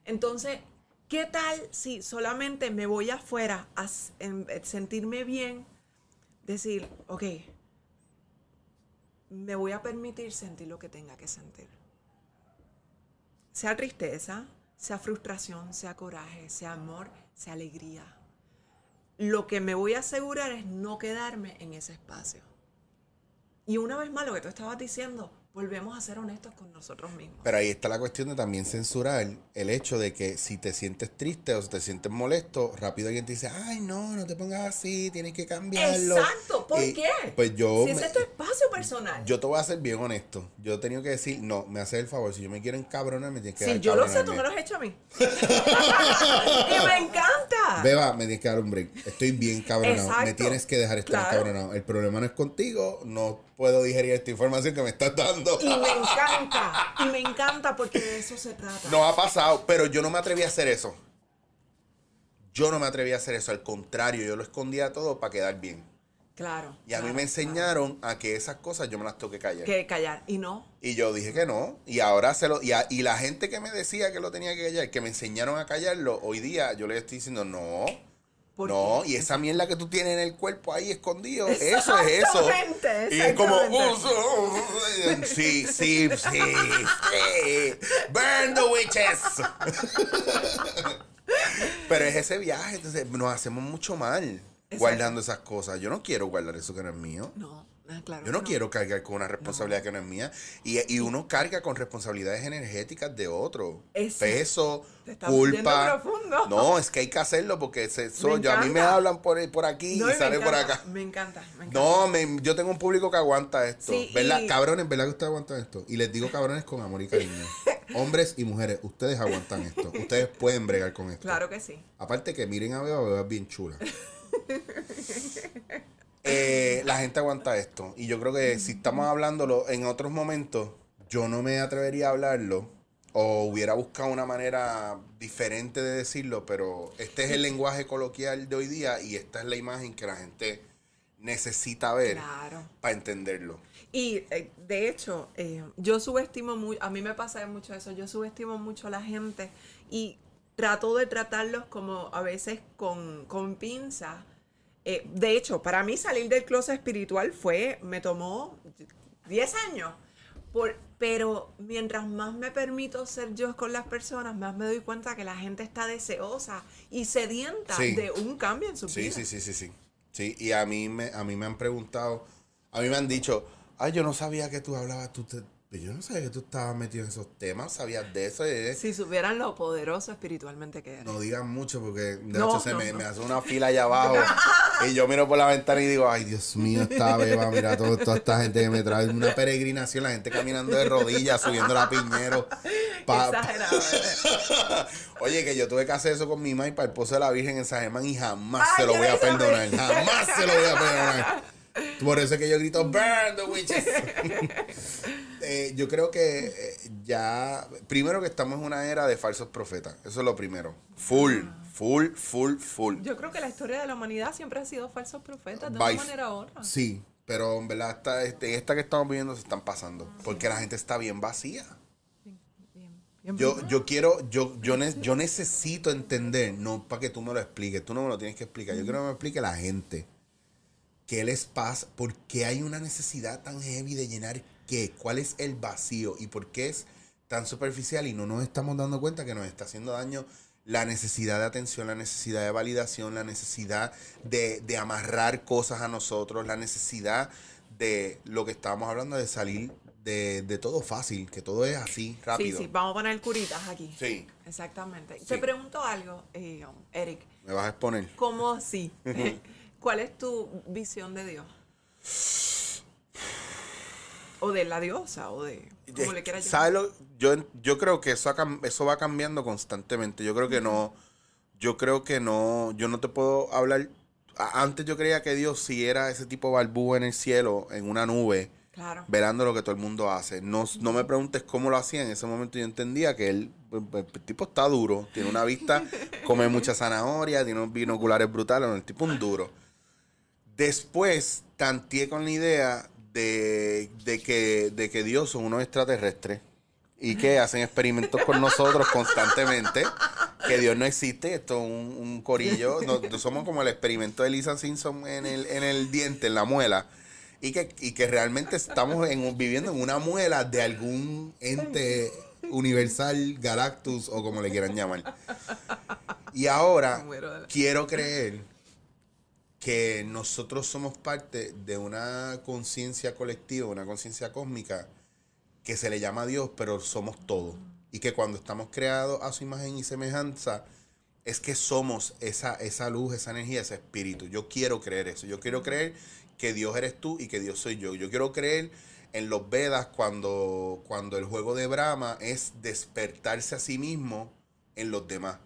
Entonces, ¿qué tal si solamente me voy afuera a eh, sentirme bien? Decir, ok, me voy a permitir sentir lo que tenga que sentir. Sea tristeza, sea frustración, sea coraje, sea amor, sea alegría. Lo que me voy a asegurar es no quedarme en ese espacio. Y una vez más, lo que tú estabas diciendo, volvemos a ser honestos con nosotros mismos. Pero ahí está la cuestión de también censurar el hecho de que si te sientes triste o si te sientes molesto, rápido alguien te dice, ay, no, no te pongas así, tienes que cambiarlo. Exacto, ¿por qué? Pues yo, si me- ese es tu espacio personal. yo te voy a ser bien honesto. Yo he tenido que decir, no, me haces el favor, si yo me quiero encabronar, me tienes que si yo lo sé, tú me encabronarme". lo has hecho a mí. [laughs] y me encanta. Beba, me tienes que dar un break. Estoy bien cabronado. Me Exacto. tienes que dejar estar Claro. cabronado. El problema no es contigo. No puedo digerir esta información que me estás dando. Y me [laughs] encanta. Y me encanta porque de eso se trata. No ha pasado, pero yo no me atreví a hacer eso. Yo no me atreví a hacer eso. Al contrario, yo lo escondía todo para quedar bien. Claro. Y a mí claro, me enseñaron a que esas cosas yo me las tengo que callar. Que callar. Y no. Y yo dije que no. Y ahora se lo. Y, a- y la gente que me decía que lo tenía que callar, que me enseñaron a callarlo, hoy día yo le estoy diciendo no. ¿Por No, qué? y esa mierda que tú tienes en el cuerpo ahí escondido, eso es eso. Y es como. "Oh, so- sí, sí, sí, sí. Burn the witches. [laughs] Pero es ese viaje, entonces nos hacemos mucho mal guardando esas cosas. Yo no quiero guardar eso que no es mío. No, ah, claro. Yo no, quiero cargar con una responsabilidad que no es mía. Y, y uno carga con responsabilidades energéticas de otro. Eso. Peso, Te culpa. profundo. No, es que hay que hacerlo porque se, so- yo, a mí me hablan por, por aquí No, y sale por acá. Me encanta, me encanta. No, me- yo tengo un público que aguanta esto. Sí, ¿Verdad? y- Cabrones, ¿verdad que ustedes aguantan esto? Y les digo cabrones con amor y cariño. [laughs] Hombres y mujeres, ustedes aguantan esto. Ustedes pueden bregar con esto. Claro que sí. Aparte que miren a Beba, Beba es bien chula. [laughs] Eh, la gente aguanta esto. Y yo creo que si estamos hablándolo en otros momentos, yo no me atrevería a hablarlo. O hubiera buscado una manera diferente de decirlo, pero este es el lenguaje coloquial de hoy día y esta es la imagen que la gente necesita ver Claro. para entenderlo. Y eh, de hecho, eh, yo subestimo mucho, a mí me pasa mucho eso, yo subestimo mucho a la gente y trato de tratarlos como a veces con, con pinza. Eh, de hecho, para mí salir del closet espiritual fue, me tomó 10 años. Por, pero mientras más me permito ser yo con las personas, más me doy cuenta que la gente está deseosa y sedienta Sí. de un cambio en su Sí, vida. sí, sí, sí, sí. Sí, y a mí me, a mí me han preguntado, a mí me han dicho, ay, yo no sabía que tú hablabas, tú te- yo no sabía que tú estabas metido en esos temas, sabías de eso. eh". Si supieran lo poderoso espiritualmente que eres. No digan mucho porque de No, hecho se no, me, no. me hace una fila allá abajo [laughs] y yo miro por la ventana y digo, ay Dios mío, esta beba, mira todo- toda esta gente que me trae una peregrinación, la gente caminando de rodillas, subiendo la piñero. pa- Exagerado. [laughs] ¿verdad? Oye, que yo tuve que hacer eso con mi mamá y para el pozo de la Virgen en Sajemán y jamás Ay, se lo voy a perdonar. Jamás se lo voy a perdonar. Por eso es que yo grito, burn the witches. [laughs] Eh, yo creo que eh, ya, primero que estamos en una era de falsos profetas. Eso es lo primero. Full, full, full, full. Yo creo que la historia de la humanidad siempre ha sido falsos profetas de By- una manera u otra. Sí, pero en verdad esta, este, esta que estamos viviendo se están pasando. Porque la gente está bien vacía. Bien, bien Yo, yo quiero, yo, yo, ne- yo necesito entender, no para que tú me lo expliques, tú no me lo tienes que explicar, yo quiero que me explique la gente. ¿Qué les pasa? ¿Por qué hay una necesidad tan heavy de llenar qué? ¿Cuál es el vacío? ¿Y por qué es tan superficial y no nos estamos dando cuenta que nos está haciendo daño la necesidad de atención, la necesidad de validación, la necesidad de, de amarrar cosas a nosotros, la necesidad de lo que estábamos hablando de salir de, de todo fácil, que todo es así, Sí, rápido. sí, vamos a poner curitas aquí. Sí. Exactamente. Sí. Te pregunto algo, eh, Eric. Me vas a exponer. ¿Cómo así? ¿Cuál es tu visión de Dios? O de la diosa, o de... Como le quieras llamar. ¿Sabes lo? Yo, yo creo que eso, eso va cambiando constantemente. Yo creo que no. Yo creo que no. Yo no te puedo hablar. Antes yo creía que Dios sí era ese tipo balbúo en el cielo, en una nube, Claro. velando lo que todo el mundo hace. No, no me preguntes cómo lo hacía. En ese momento yo entendía que él, pues, pues, el tipo está duro, tiene una vista, [laughs] come mucha zanahoria, tiene unos binoculares brutales, el tipo un duro. Después tanteé con la idea de, de que, de que Dios son unos extraterrestres y que hacen experimentos con nosotros constantemente. Que Dios no existe, esto es un, un corillo. No- no somos como el experimento de Lisa Simpson en el, en el diente, en la muela. Y que, y que realmente estamos en viviendo en una muela de algún ente universal, Galactus o como le quieran llamar. Y ahora quiero creer que nosotros somos parte de una conciencia colectiva, una conciencia cósmica que se le llama Dios, pero somos todo. Y que cuando estamos creados a su imagen y semejanza, es que somos esa, esa luz, esa energía, ese espíritu. Yo quiero creer eso. Yo quiero creer que Dios eres tú y que Dios soy yo. Yo quiero creer en los Vedas cuando, cuando el juego de Brahma es despertarse a sí mismo en los demás.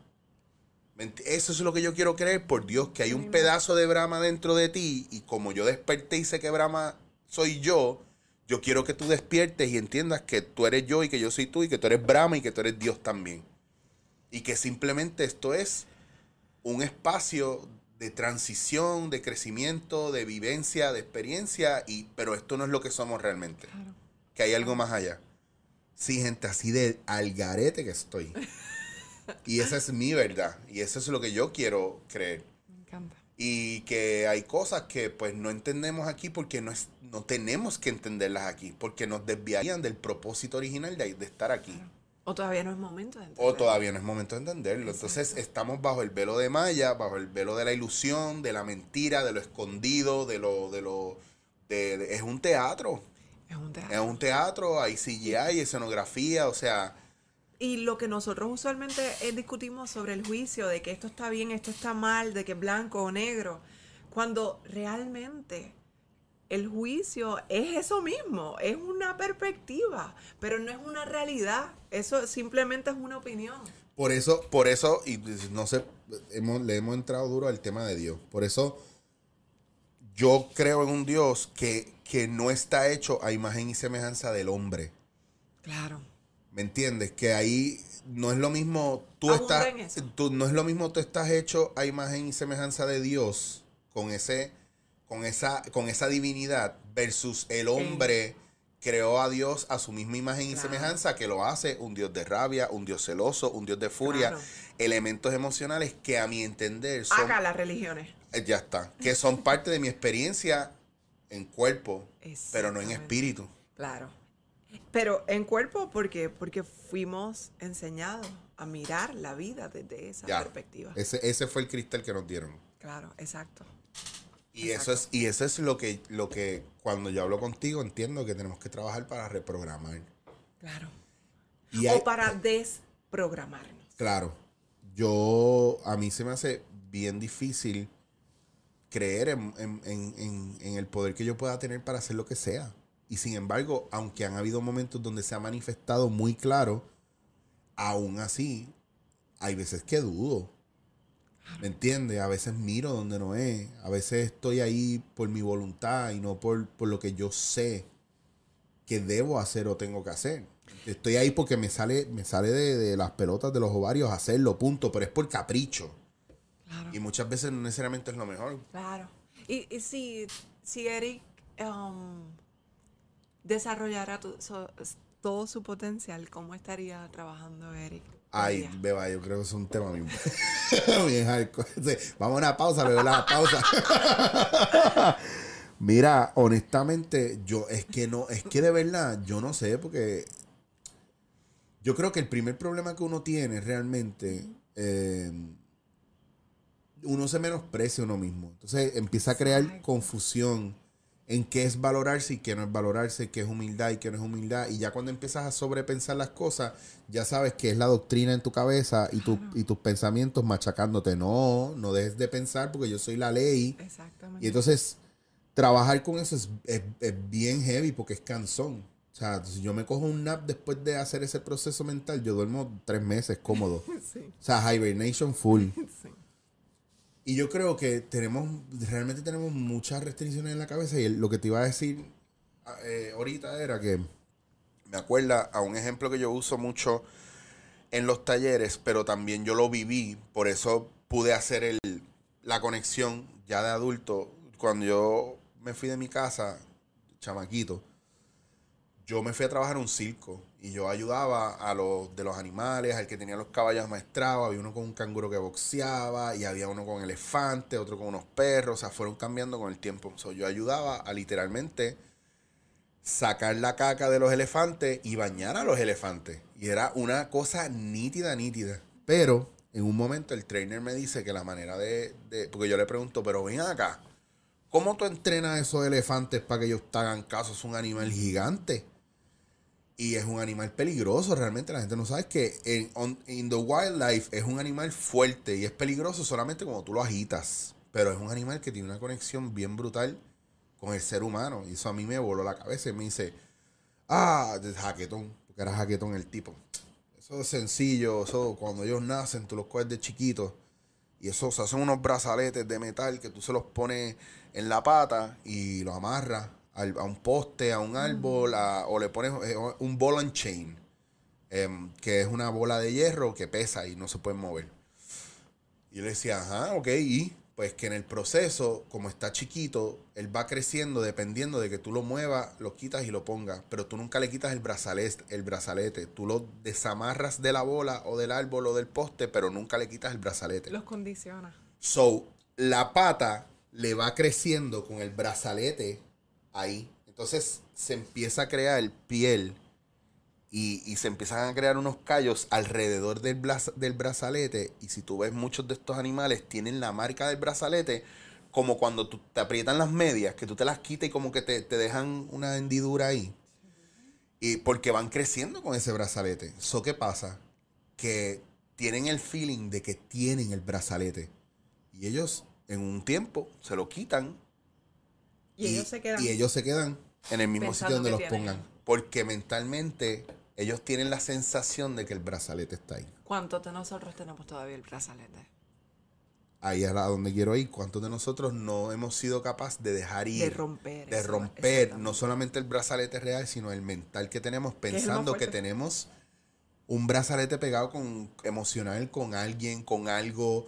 ¿Me enti- Eso es lo que yo quiero creer, por Dios, que hay un pedazo de Brahma dentro de ti y como yo desperté y sé que Brahma soy yo, yo quiero que tú despiertes y entiendas que tú eres yo y que yo soy tú y que tú eres Brahma y que tú eres Dios también. Y que simplemente esto es un espacio de transición, de crecimiento, de vivencia, de experiencia, y, pero esto no es lo que somos realmente. Claro. Que hay algo más allá. Sí, gente, así de algarete que estoy. [laughs] Y esa es mi verdad. Y eso es lo que yo quiero creer. Me encanta. Y que hay cosas que pues no entendemos aquí porque no, es, no tenemos que entenderlas aquí. Porque nos desviarían del propósito original de, de estar aquí. O todavía no es momento de O entender. todavía no es momento de entenderlo. Entonces estamos bajo el velo de Maya, bajo el velo de la ilusión, de la mentira, de lo escondido, de lo... De lo de- de- es un teatro. Es un teatro. Es un teatro, hay CGI, hay escenografía, o sea... Y lo que nosotros usualmente eh, discutimos sobre el juicio, de que esto está bien, esto está mal, de que es blanco o negro, cuando realmente el juicio es eso mismo, es una perspectiva, pero no es una realidad, eso simplemente es una opinión. Por eso, por eso, y no sé, hemos, le hemos entrado duro al tema de Dios. Por eso yo creo en un Dios que, que no está hecho a imagen y semejanza del hombre. Claro. ¿Me entiendes? Que ahí no es lo mismo, tú estás, tú, no es lo mismo tú estás hecho a imagen y semejanza de Dios con ese, con esa, con esa divinidad versus el hombre creó a Dios a su misma imagen y Claro. semejanza que lo hace un Dios de rabia, un Dios celoso, un Dios de furia, Claro. elementos emocionales que a mi entender son, Acá las religiones. eh, ya está, que son parte de mi experiencia en cuerpo, pero no en espíritu. Claro. Pero en cuerpo, ¿por qué? Porque fuimos enseñados a mirar la vida desde esa Ya. perspectiva. Ese, ese fue el cristal que nos dieron. Claro, exacto. Y eso es, y eso es lo que, lo que cuando yo hablo contigo entiendo que tenemos que trabajar para reprogramar. Claro. Y hay- O para desprogramarnos. claro, yo a mí se me hace bien difícil creer en- en- en- en el poder que yo pueda tener para hacer lo que sea. Y sin embargo, aunque han habido momentos donde se ha manifestado muy claro, aún así, hay veces que dudo. ¿Me entiendes? A veces miro donde no es. A veces estoy ahí por mi voluntad y no por, por lo que yo sé que debo hacer o tengo que hacer. Estoy ahí porque me sale, me sale de, de las pelotas de los ovarios hacerlo, punto. Pero es por capricho. Claro. Y muchas veces no necesariamente es lo mejor. Claro. Y, y si, si Eric um, desarrollara tu- so- todo su potencial, ¿cómo estaría trabajando Eric? Ay, beba, yo creo que es un tema bien, [laughs] bien hardcore. [laughs] Sí, Vamos a una pausa, bebé, la pausa. [laughs] Mira, honestamente, yo es que no, es que de verdad, yo no sé, porque yo creo que el primer problema que uno tiene realmente, eh, uno se menosprecia a uno mismo. Entonces empieza a crear confusión en qué es valorarse y qué no es valorarse, qué es humildad y qué no es humildad. Y ya cuando empiezas a sobrepensar las cosas, ya sabes que es la doctrina en tu cabeza y, tu- y tus pensamientos machacándote. No, no dejes de pensar porque yo soy la ley. Exactamente. Y entonces, trabajar con eso es, es- es bien heavy porque es cansón. O sea, si yo me cojo un nap después de hacer ese proceso mental, yo duermo tres meses cómodo. [laughs] sí, O sea, hibernation full. [laughs] sí. Y yo creo que tenemos, realmente tenemos muchas restricciones en la cabeza. Y lo que te iba a decir eh, ahorita era que me acuerda a un ejemplo que yo uso mucho en los talleres, pero también yo lo viví, por eso pude hacer el, la conexión ya de adulto. Cuando yo me fui de mi casa, chamaquito, yo me fui a trabajar en un circo y yo ayudaba a los de los animales, al que tenía los caballos maestrados, había uno con un canguro que boxeaba y había uno con elefante, otro con unos perros, o sea, fueron cambiando con el tiempo. So, yo ayudaba a literalmente sacar la caca de los elefantes y bañar a los elefantes. Y era una cosa nítida, nítida. Pero en un momento el trainer me dice que la manera de, de- porque yo le pregunto, pero ven acá, ¿cómo tú entrenas a esos elefantes para que ellos te hagan caso? Es un animal gigante. Y es un animal peligroso, realmente la gente no sabe que en on- in the wildlife es un animal fuerte y es peligroso solamente cuando tú lo agitas. Pero es un animal que tiene una conexión bien brutal con el ser humano. Y eso a mí me voló la cabeza y me dice, ah, jaquetón, porque era jaquetón el tipo. Eso es sencillo, eso cuando ellos nacen, tú los coges de chiquitos Y eso se hacen unos brazaletes de metal que tú se los pones en la pata y los amarras al- a un poste, a un árbol, a- o le pones eh, un ball and chain, em, que es una bola de hierro que pesa y no se puede mover. Y yo le decía, ajá, ok, y pues que en el proceso, como está chiquito, él va creciendo dependiendo de que tú lo muevas, lo quitas y lo pongas, pero tú nunca le quitas el brazalete, el brazalete, tú lo desamarras de la bola o del árbol o del poste, pero nunca le quitas el brazalete. Los condiciona. So, la pata le va creciendo con el brazalete ahí. Entonces se empieza a crear piel y, se empiezan a crear unos callos alrededor del, del brazalete. Y si tú ves muchos de estos animales, tienen la marca del brazalete como cuando tú te aprietan las medias, que tú te las quitas y como que te, te dejan una hendidura ahí. Y porque van creciendo con ese brazalete. So, ¿qué pasa? Que tienen el feeling de que tienen el brazalete. Y ellos en un tiempo se lo quitan Y, ellos se quedan. y ellos se quedan en el mismo Pensando sitio donde los tienen. pongan. Porque mentalmente ellos tienen la sensación de que el brazalete está ahí. ¿Cuántos de nosotros tenemos todavía el brazalete? Ahí es a donde quiero ir. ¿Cuántos de nosotros no hemos sido capaces de dejar ir? De romper. De romper no solamente el brazalete real, sino el mental que tenemos pensando que tenemos un brazalete pegado con emocional con alguien, con algo,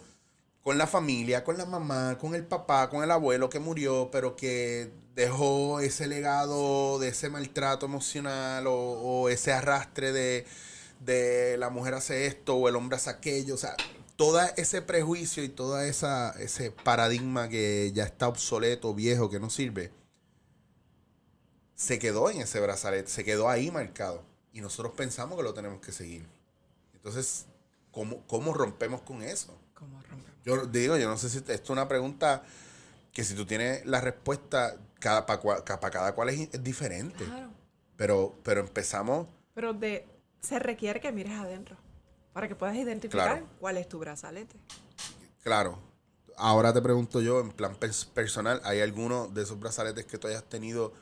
con la familia, con la mamá, con el papá, con el abuelo que murió, pero que dejó ese legado de ese maltrato emocional o, ese arrastre de, de la mujer hace esto o el hombre hace aquello. O sea, todo ese prejuicio y todo ese paradigma que ya está obsoleto, viejo, que no sirve, se quedó en ese brazalete, se quedó ahí marcado. Y nosotros pensamos que lo tenemos que seguir. Entonces, ¿cómo, cómo rompemos con eso? Yo digo, yo no sé si esto es una pregunta que si tú tienes la respuesta, cada, para cada cual es, es diferente. Claro. Pero, pero empezamos, Pero de, se requiere que mires adentro para que puedas identificar Claro. cuál es tu brazalete. claro. Ahora te pregunto yo, en plan pers- personal, ¿hay alguno de esos brazaletes que tú hayas tenido,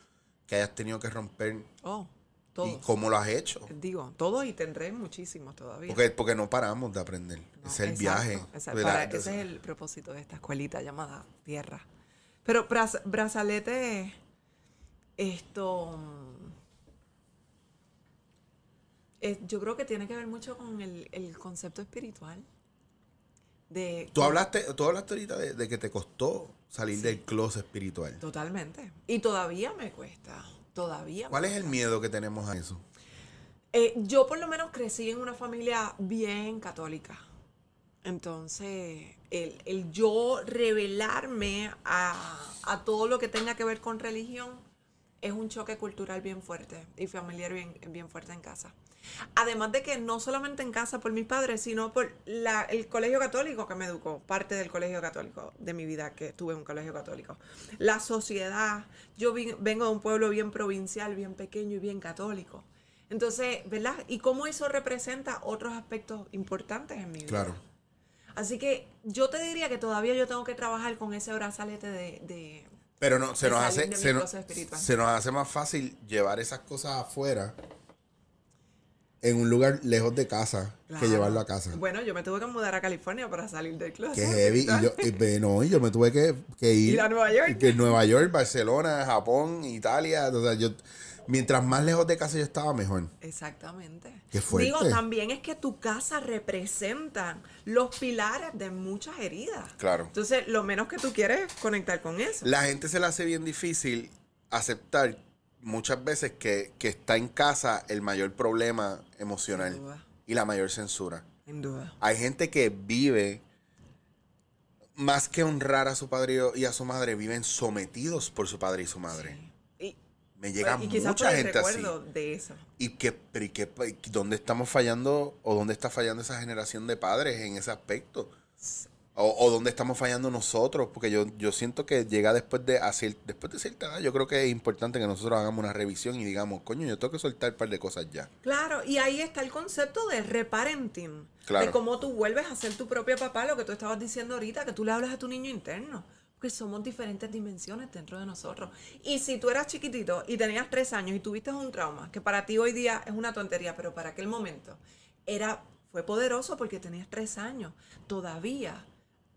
que hayas tenido que romper? Oh, ¿Y todos. cómo lo has hecho? Digo, todos y tendré muchísimos todavía. Porque, porque no paramos de aprender. No, es el exacto, viaje. exacto. Para- ese es el propósito de esta escuelita llamada Tierra. Pero braz- brazalete, esto, mm, es- yo creo que tiene que ver mucho con el, el concepto espiritual. De Tú hablaste, tú hablaste ahorita de, de que te costó salir del closet espiritual. Totalmente. Y todavía me cuesta. Todavía. ¿Cuál es el miedo que tenemos a eso? Eh, yo por lo menos crecí en una familia bien católica. Entonces, el, el yo revelarme a, a todo lo que tenga que ver con religión es un choque cultural bien fuerte y familiar bien, bien fuerte en casa. Además de que no solamente en casa por mis padres, sino por la- el colegio católico que me educó, parte del colegio católico de mi vida que tuve en un colegio católico. La sociedad, yo vi- vengo de un pueblo bien provincial, bien pequeño y bien católico. Entonces, ¿verdad? Y cómo eso representa otros aspectos importantes en mi vida. Claro. Así que yo te diría que todavía yo tengo que trabajar con ese brazalete de, de- Pero no, se nos hace, se, se nos hace más fácil llevar esas cosas afuera en un lugar lejos de casa que llevarlo a casa. Bueno, yo me tuve que mudar a California para salir del closet. Que heavy. Y yo, y, no, y yo me tuve que, que [laughs] ir. Ir a Nueva York. Que Nueva York, Barcelona, Japón, Italia. O sea, yo, mientras más lejos de casa yo estaba, mejor. Exactamente. Qué fuerte. Digo, también es que tu casa representa los pilares de muchas heridas. Claro. Entonces, lo menos que tú quieres es conectar con eso. La gente se le hace bien difícil aceptar muchas veces que, que está en casa el mayor problema emocional y la mayor censura. Sin duda. Hay gente que vive más que honrar a su padre y a su madre, viven sometidos por su padre y su madre. Y, Me llega y mucha gente así. de eso. ¿Y qué, pero y qué- y dónde estamos fallando o dónde está fallando esa generación de padres en ese aspecto? O, o dónde estamos fallando nosotros, porque yo, yo siento que llega después de hacer, después de cierta edad, yo creo que es importante que nosotros hagamos una revisión y digamos, coño, yo tengo que soltar un par de cosas ya. Claro, y ahí está el concepto de reparenting. Claro. De cómo tú vuelves a ser tu propio papá, lo que tú estabas diciendo ahorita, que tú le hablas a tu niño interno. Porque somos diferentes dimensiones dentro de nosotros. Y si tú eras chiquitito y tenías tres años y tuviste un trauma, que para ti hoy día es una tontería, pero para aquel momento era, fue poderoso porque tenías tres años. Todavía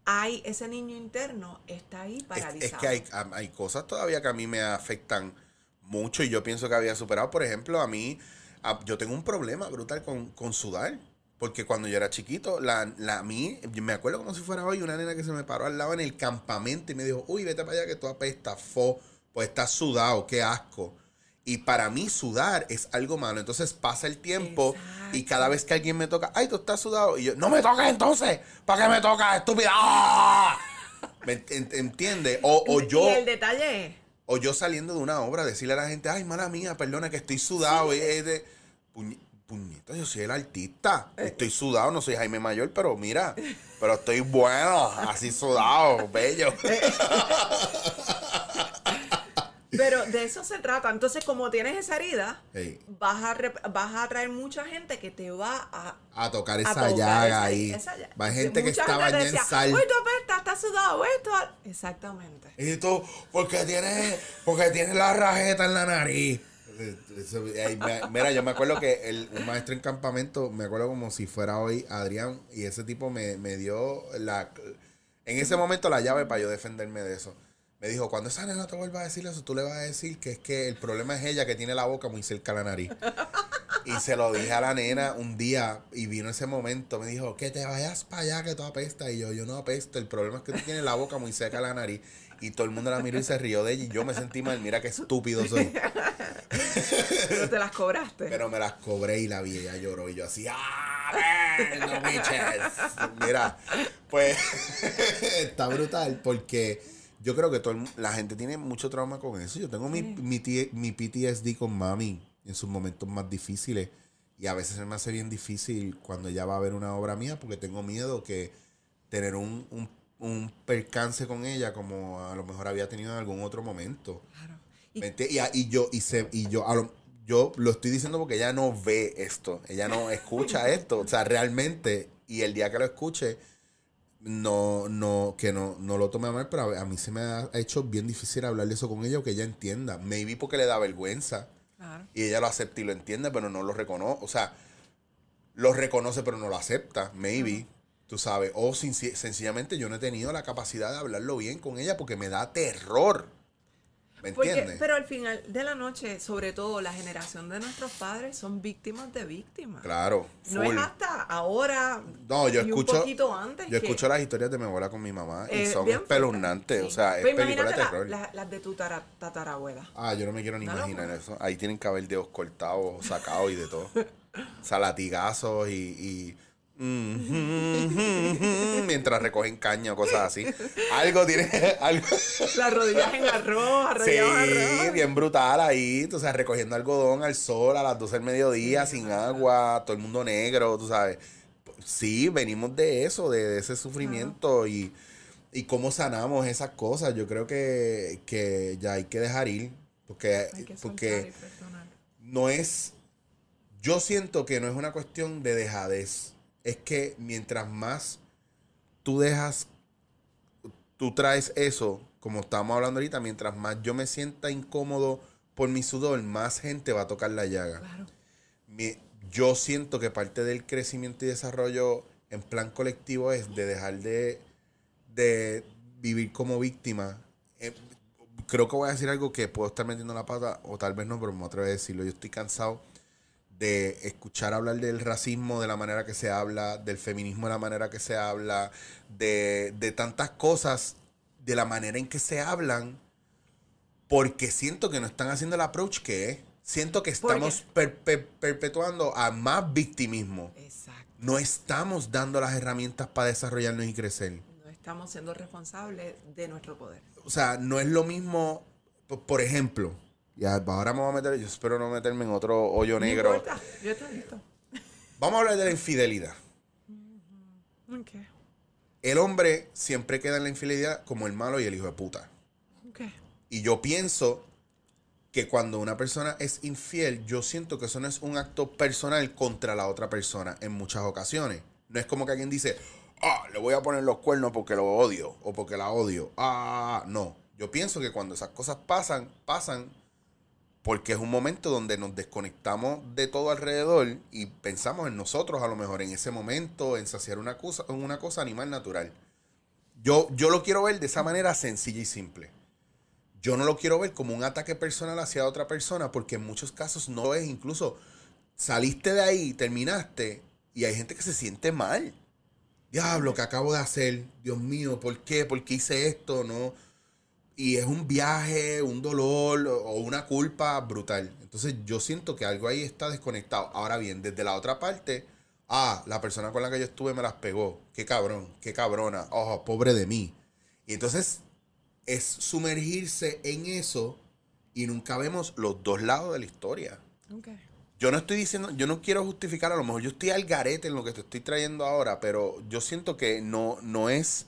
hay ese niño interno está ahí paralizado. es que hay, hay cosas todavía que a mí me afectan mucho y yo pienso que había superado. Por ejemplo, a mí, a- yo tengo un problema brutal con, con sudar. Porque cuando yo era chiquito, la, la, a mí, me acuerdo como si fuera hoy, una nena que se me paró al lado en el campamento y me dijo, uy, vete para allá que tú apestas, fo, pues estás sudado, qué asco. Y para mí sudar es algo malo. Entonces pasa el tiempo y cada vez que alguien me toca, ay, tú estás sudado. Y yo, no me toques entonces, ¿para qué me tocas, estúpida? ¡Ah! [laughs] ¿Me ent- entiende? O, o yo... Y el detalle es, O yo saliendo de una obra, decirle a la gente, ay, mala mía, perdona que estoy sudado. y es de, puñ- puñeta, yo soy el artista. Eh. Estoy sudado, no soy Jaime Mayor, pero mira, pero estoy bueno, así sudado, [laughs] bello. [laughs] Pero de eso se trata. Entonces, como tienes esa herida, vas a, vas a atraer mucha gente que te va a... a tocar a esa tocar llaga esa- ahí. esa llaga. Va gente que te bañada en sal. Uy, tú estás sudado, esto... Exactamente. Y tú, porque tienes, porque tienes la rajeta en la nariz. Me- Mira, yo me acuerdo que el, maestro en campamento, me acuerdo como si fuera hoy Adrián, y ese tipo me, me dio la, en ese momento la llave para yo defenderme de eso. Me dijo, cuando esa nena te vuelva a decir eso, tú le vas a decir que es que el problema es ella que tiene la boca muy cerca a la nariz. Y se lo dije a la nena un día y vino ese momento. Me dijo, que te vayas para allá que tú apestas. Y yo, yo no apesto. El problema es que tú tienes la boca muy seca a la nariz. Y todo el mundo la miró y se rió de ella. Y yo me sentí mal. Mira qué estúpido soy. Pero te las cobraste. Pero me las cobré y la vi. Ella lloró. Y yo así, ¡ah! no bitches". Mira, pues [laughs] está brutal porque yo creo que todo el la gente tiene mucho trauma con eso. Yo tengo mi, mi, T- mi PTSD con mami en sus momentos más difíciles. Y a veces se me hace bien difícil cuando ella va a ver una obra mía porque tengo miedo que tener un, un, un percance con ella como a lo mejor había tenido en algún otro momento. Claro. Y- ¿Me enti- Y, a- y yo, y se, y yo, a lo, yo lo estoy diciendo porque ella no ve esto, ella no escucha [laughs] esto, o sea, realmente, y el día que lo escuche, no, no, que no, no lo tome a mal, pero a, a mí se me ha hecho bien difícil hablar de eso con ella o que ella entienda. Maybe porque le da vergüenza Claro. y ella lo acepta y lo entiende, pero no lo reconoce, o sea, lo reconoce pero no lo acepta, maybe. Tú sabes, o sinci- sencillamente yo no he tenido la capacidad de hablarlo bien con ella porque me da terror. ¿Me Porque- entiendes? pero al final de la noche, sobre todo la generación de nuestros padres son víctimas de víctimas. Claro, No es hasta ahora. No, yo y escucho. Un poquito antes. Yo que- escucho las historias de mi abuela con mi mamá y eh, son espeluznantes. O sea, es Pues película de la- terror. la- las de tu tara- tatarabuela. Ah, yo no me quiero ni imaginar eso. Ahí tienen que haber dedos cortados, sacados y de todo. o sea, latigazos y. y mientras recogen caña o cosas así. Algo tiene. [laughs] Algo, Las rodillas en arroz, arrollados en Sí, arroz. bien brutal ahí, tú sabes, recogiendo algodón al sol a las 12 del mediodía, sin agua, todo el mundo negro, tú sabes. Sí, venimos de eso, de, de ese sufrimiento y, y cómo sanamos esas cosas. Yo creo que, que ya hay que dejar ir, porque, porque no es, yo siento que no es una cuestión de dejadez, es que mientras más tú dejas, tú traes eso, como estábamos hablando ahorita, mientras más yo me sienta incómodo por mi sudor, más gente va a tocar la llaga. Claro. Mi- yo siento que parte del crecimiento y desarrollo en plan colectivo es de dejar de, de vivir como víctima. Eh, creo que voy a decir algo que puedo estar metiendo la pata, o tal vez no, pero me atrevo a decirlo. Yo estoy cansado de escuchar hablar del racismo de la manera que se habla, del feminismo de la manera que se habla, de, de tantas cosas de la manera en que se hablan, porque siento que no están haciendo el approach que es. Siento que ¿Por estamos per- per- perpetuando a más victimismo. Exacto. No estamos dando las herramientas para desarrollarnos y crecer. No estamos siendo responsables de nuestro poder. O sea, no es lo mismo, po- por ejemplo, ya ahora me voy a meter, yo espero no meterme en otro hoyo No negro. importa, yo estoy listo. Vamos a hablar de la infidelidad. Ok. El hombre siempre queda en la infidelidad como el malo y el hijo de puta. Ok. Y yo pienso que cuando una persona es infiel, yo siento que eso no es un acto personal contra la otra persona en muchas ocasiones. No es como que alguien dice, ah, le voy a poner los cuernos porque lo odio o porque la odio. Ah, no. Yo pienso que cuando esas cosas pasan, pasan porque es un momento donde nos desconectamos de todo alrededor y pensamos en nosotros a lo mejor en ese momento, en saciar una cosa, una cosa animal natural. Yo, yo lo quiero ver de esa manera sencilla y simple. Yo no lo quiero ver como un ataque personal hacia otra persona, porque en muchos casos no es. Incluso saliste de ahí, terminaste, y hay gente que se siente mal. Diablo, que acabo de hacer? Dios mío, ¿por qué? ¿Por qué hice esto? No. Y es un viaje, un dolor o una culpa brutal. Entonces yo siento que algo ahí está desconectado. Ahora bien, desde la otra parte, ah, la persona con la que yo estuve me las pegó. Qué cabrón, qué cabrona. Oh, pobre de mí. Y entonces es sumergirse en eso y nunca vemos los dos lados de la historia. Ok. Yo no estoy diciendo, yo no quiero justificar, a lo mejor yo estoy al garete en lo que te estoy trayendo ahora, pero yo siento que no, no es.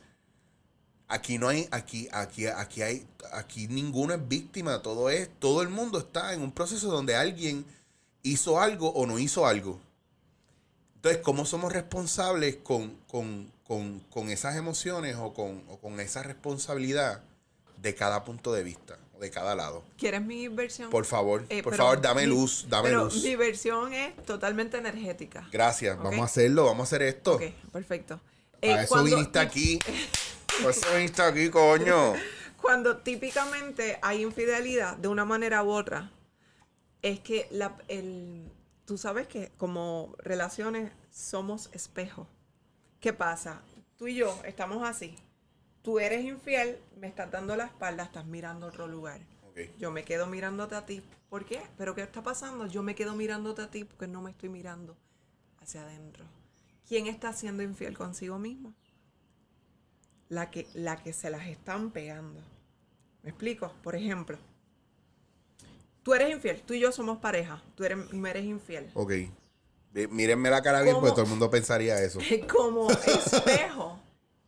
Aquí no hay, aquí, aquí, aquí hay, aquí ninguno es víctima, todo es, todo el mundo está en un proceso donde alguien hizo algo o no hizo algo. Entonces, ¿cómo somos responsables con, con, con, con esas emociones o con, o con esa responsabilidad de cada punto de vista, o de cada lado? ¿Quieres mi versión? Por favor, Eh, por favor, dame mi- luz, dame pero luz. Mi versión es totalmente energética. Gracias, vamos a hacerlo, vamos a hacer esto. Ok, perfecto. A Eh, eso cuando viniste aquí. [laughs] Viniste aquí, coño. Cuando típicamente hay infidelidad de una manera u otra, es que la, el, tú sabes que como relaciones somos espejo. ¿Qué pasa? Tú y yo estamos así. Tú eres infiel, me estás dando la espalda, estás mirando a otro lugar. Yo me quedo mirándote a ti. ¿Por qué? ¿Pero qué está pasando? Yo me quedo mirándote a ti porque no me estoy mirando hacia adentro. ¿Quién está siendo infiel consigo mismo? La que, la que se las están pegando. ¿Me explico? Por ejemplo, tú eres infiel, tú y yo somos pareja, tú eres, me eres infiel. Ok. Ve- Mírenme la cara bien, ¿Cómo? porque todo el mundo pensaría eso. Como espejo,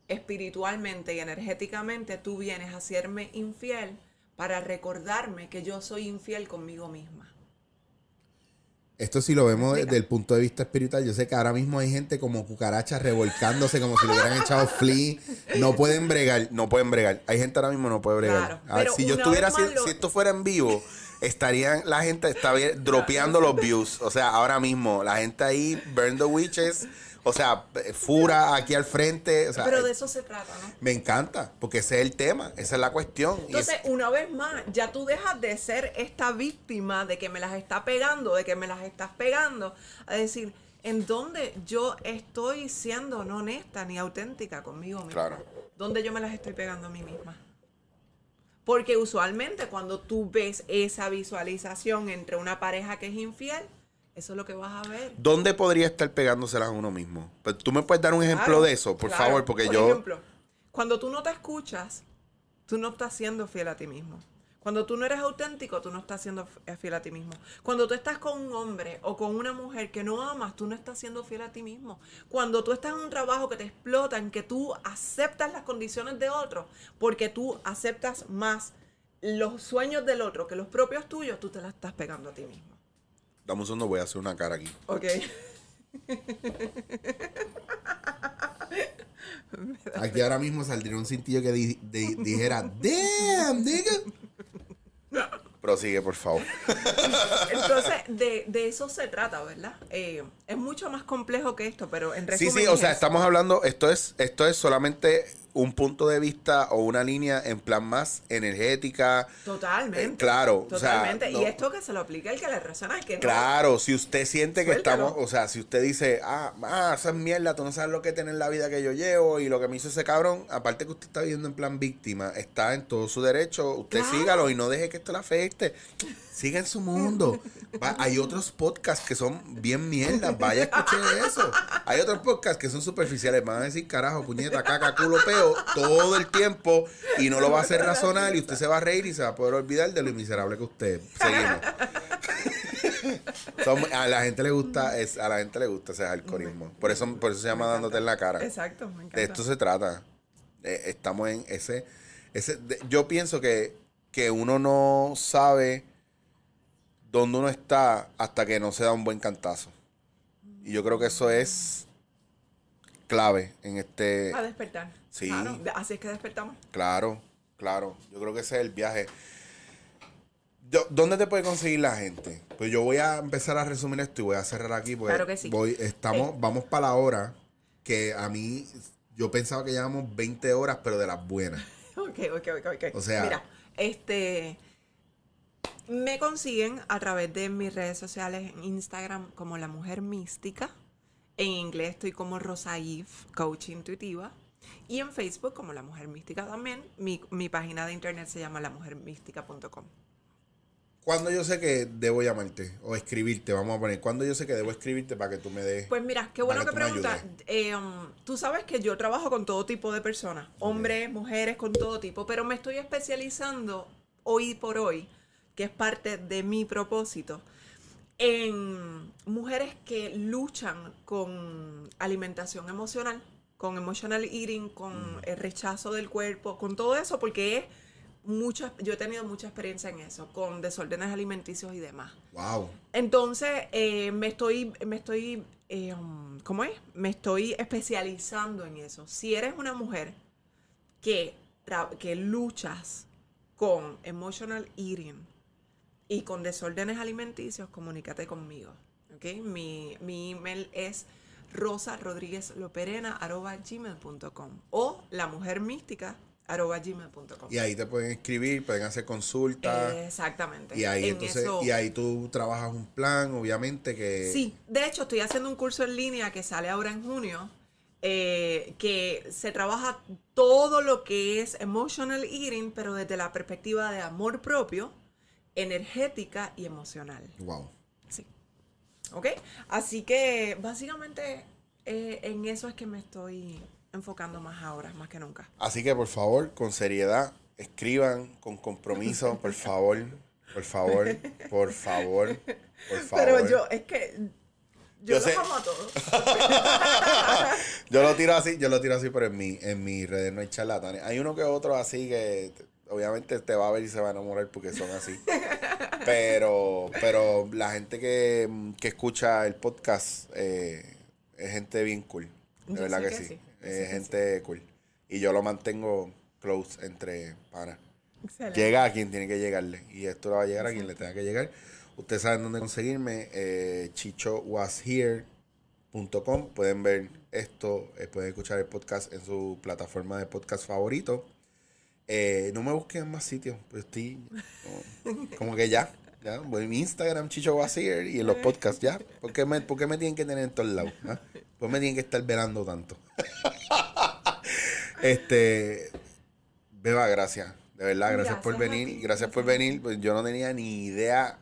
espiritualmente y energéticamente, tú vienes a hacerme infiel para recordarme que yo soy infiel conmigo misma. Esto sí lo vemos desde el punto de vista espiritual. Yo sé que ahora mismo hay gente como cucarachas revolcándose como si le hubieran echado flea. No pueden bregar, no pueden bregar. Hay gente ahora mismo que no puede bregar. Claro, si yo estuviera lo- si esto fuera en vivo, estarían la gente estaría dropeando los views. O sea, ahora mismo la gente ahí burn the witches, o sea, fura aquí al frente, o sea, Pero de eh, eso se trata, ¿no? me encanta, porque ese es el tema, esa es la cuestión. Es- Entonces, una vez más, ya tú dejas de ser esta víctima de que me las está pegando, de que me las estás pegando, a decir, ¿en dónde yo estoy siendo no honesta ni auténtica conmigo misma? Claro. ¿Dónde yo me las estoy pegando a mí misma? Porque usualmente cuando tú ves esa visualización entre una pareja que es infiel, eso es lo que vas a ver. ¿Dónde podría estar pegándoselas a uno mismo? Pues, ¿Tú me puedes dar un ejemplo Claro, de eso, por claro. favor? Porque Por yo... ejemplo, cuando tú no te escuchas, tú no estás siendo fiel a ti mismo. Cuando tú no eres auténtico, tú no estás siendo f- fiel a ti mismo. Cuando tú estás con un hombre o con una mujer que no amas, tú no estás siendo fiel a ti mismo. Cuando tú estás en un trabajo que te explota, en que tú aceptas las condiciones de otro, porque tú aceptas más los sueños del otro que los propios tuyos, tú te las estás pegando a ti mismo. Dame un segundo, voy a hacer una cara aquí. Ok. [laughs] Aquí ahora mismo saldría un cintillo que di- di- dijera, damn, nigga. Prosigue, por favor. Entonces, de, de eso se trata, ¿verdad? Eh, es mucho más complejo que esto, pero en Sí, resumen. sí, o es sea, eso. estamos hablando, esto es, esto es solamente un punto de vista o una línea en plan más energética. Totalmente. Eh, claro, o sea, Totalmente. no- y esto que se lo aplica el que le resuena, el que no. Claro, si usted siente que Suéltalo. estamos, o sea, si usted dice, ah, ah, esa es mierda, tú no sabes lo que tiene en la vida que yo llevo y lo que me hizo ese cabrón, aparte que usted está viviendo en plan víctima, está en todo su derecho, usted Claro. sígalo y no deje que esto le afecte. Siga en su [laughs] mundo. Va- hay otros podcasts que son bien mierdas, vaya a escuchar eso. Hay otros podcasts que son superficiales, van a decir carajo, puñeta, caca, culo, peo, todo el tiempo y no lo va a hacer razonar y usted se va a reír y se va a poder olvidar de lo miserable que usted. Seguimos. [laughs] Son- a la gente le gusta es, a la gente le gusta ese alcoholismo. Por eso, por eso se llama dándote en la cara. Exacto, me encanta. De esto se trata. Eh, estamos en ese, ese de- yo pienso que, que uno no sabe dónde uno está hasta que no se da un buen cantazo. Y yo creo que eso es clave en este. A despertar. Sí. Claro, así es que despertamos. Claro, claro. Yo creo que ese es el viaje. Yo- ¿Dónde te puede conseguir la gente? Pues yo voy a empezar a resumir esto y voy a cerrar aquí porque Claro que sí. voy, estamos, Eh. vamos para la hora que a mí yo pensaba que llevamos 20 horas, pero de las buenas. [laughs] Ok, ok, ok, ok. O sea- Mira, este. Me consiguen a través de mis redes sociales en Instagram como La Mujer Mística. En inglés estoy como Rosa Eve, Coach Intuitiva. Y en Facebook como La Mujer Mística también. Mi, mi página de internet se llama lamujermística.com. ¿Cuándo yo sé que debo llamarte o escribirte? Vamos a poner. ¿Cuándo yo sé que debo escribirte para que tú me des? Pues mira, qué bueno que que preguntas. Eh, um, tú sabes que yo trabajo con todo tipo de personas, hombres, mujeres, con todo tipo, pero me estoy especializando hoy por hoy, que es parte de mi propósito, en mujeres que luchan con alimentación emocional, con emotional eating, con el rechazo del cuerpo, con todo eso, porque es mucha, yo he tenido mucha experiencia en eso, con desórdenes alimenticios y demás. Wow. Entonces, eh, me estoy, me estoy, eh, ¿cómo es? Me estoy especializando en eso. Si eres una mujer que, que luchas con emotional eating y con desórdenes alimenticios, comunícate conmigo. ¿ok? Mi, mi email es rosarodríguezloperena.gmail.com o lamujermística.gmail.com Y ahí te pueden escribir, pueden hacer consultas. Exactamente. y ahí En entonces, eso- y ahí tú trabajas un plan, obviamente que. Sí, de hecho estoy haciendo un curso en línea que sale ahora en junio, eh, que se trabaja todo lo que es emotional eating, pero desde la perspectiva de amor propio, energética y emocional. Wow. Sí. ¿Ok? Así que básicamente eh, en eso es que me estoy enfocando más ahora, más que nunca. Así que por favor, con seriedad, escriban con compromiso, por favor, por favor, por favor, por favor. Pero yo, es que yo, Yo los sé. amo a todos. [laughs] Yo lo tiro así, yo lo tiro así, pero en mi, en mis redes no hay charlatanes. Hay uno que otro así que obviamente te va a ver y se va a enamorar porque son así. Pero, pero la gente que, que escucha el podcast eh, es gente bien cool. De Yo verdad que, que sí. Es gente cool. Y yo lo mantengo close entre panas. Llega a quien tiene que llegarle. Y esto le va a llegar a quien le tenga que llegar. Ustedes saben dónde conseguirme. Eh, chichowashere.com. Pueden ver esto. eh, pueden escuchar el podcast en su plataforma de podcast favorito. Eh, no me busquen en más sitios. Pues estoy no, como que ya. ya voy a mi Instagram, Chicho Wasier, y en los podcasts ya. ¿Por qué me, por qué me tienen que tener en todos lados? ah? ¿Por qué me tienen que estar velando tanto? [laughs] este. Beba, gracias. De verdad, gracias, por Gracias venir. ti, gracias por gracias venir. Pues yo no tenía ni idea.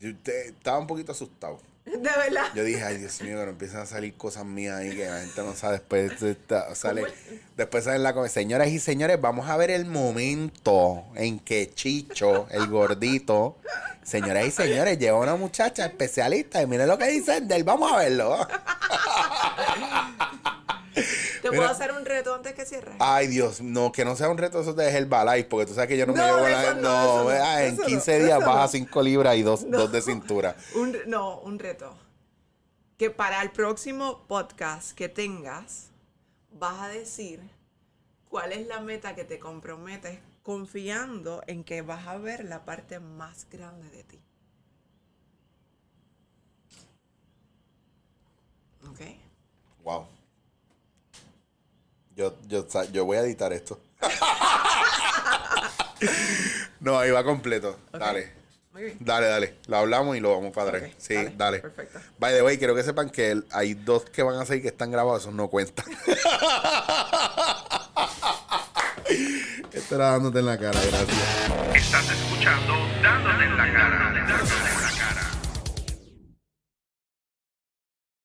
Yo te- estaba un poquito asustado. De verdad. Yo dije, ay Dios mío, que no empiezan a salir cosas mías ahí que la gente no sabe. Después de esta- sale, ¿Cómo después salen la come- Señoras y señores, vamos a ver el momento en que Chicho, el gordito, señoras y señores, lleva una muchacha especialista y miren lo que dicen de él. Vamos a verlo. [laughs] ¿Te Mira. puedo hacer un reto antes que cierres? Ay, Dios, no, que no sea un reto eso de Herbalife, porque tú sabes que yo no, me llevo la... no, en eso no, 15 días baja no. 5 libras y 2 dos, de cintura. [laughs] Un no, un reto. Que para el próximo podcast que tengas, vas a decir cuál es la meta que te comprometes confiando en que vas a ver la parte más grande de ti. ¿Ok? Wow. Yo, yo, yo voy a editar esto. [laughs] no, ahí va completo. Dale. Muy bien. Dale, dale. Lo hablamos y lo vamos para atrás. Sí, dale, dale. perfecto. By the way, quiero que sepan que el- hay dos que van a salir que están grabados, esos no cuentan. [laughs] Esto era dándote en la cara, gracias. Estás escuchando Dándote en la cara. Dándote en la cara.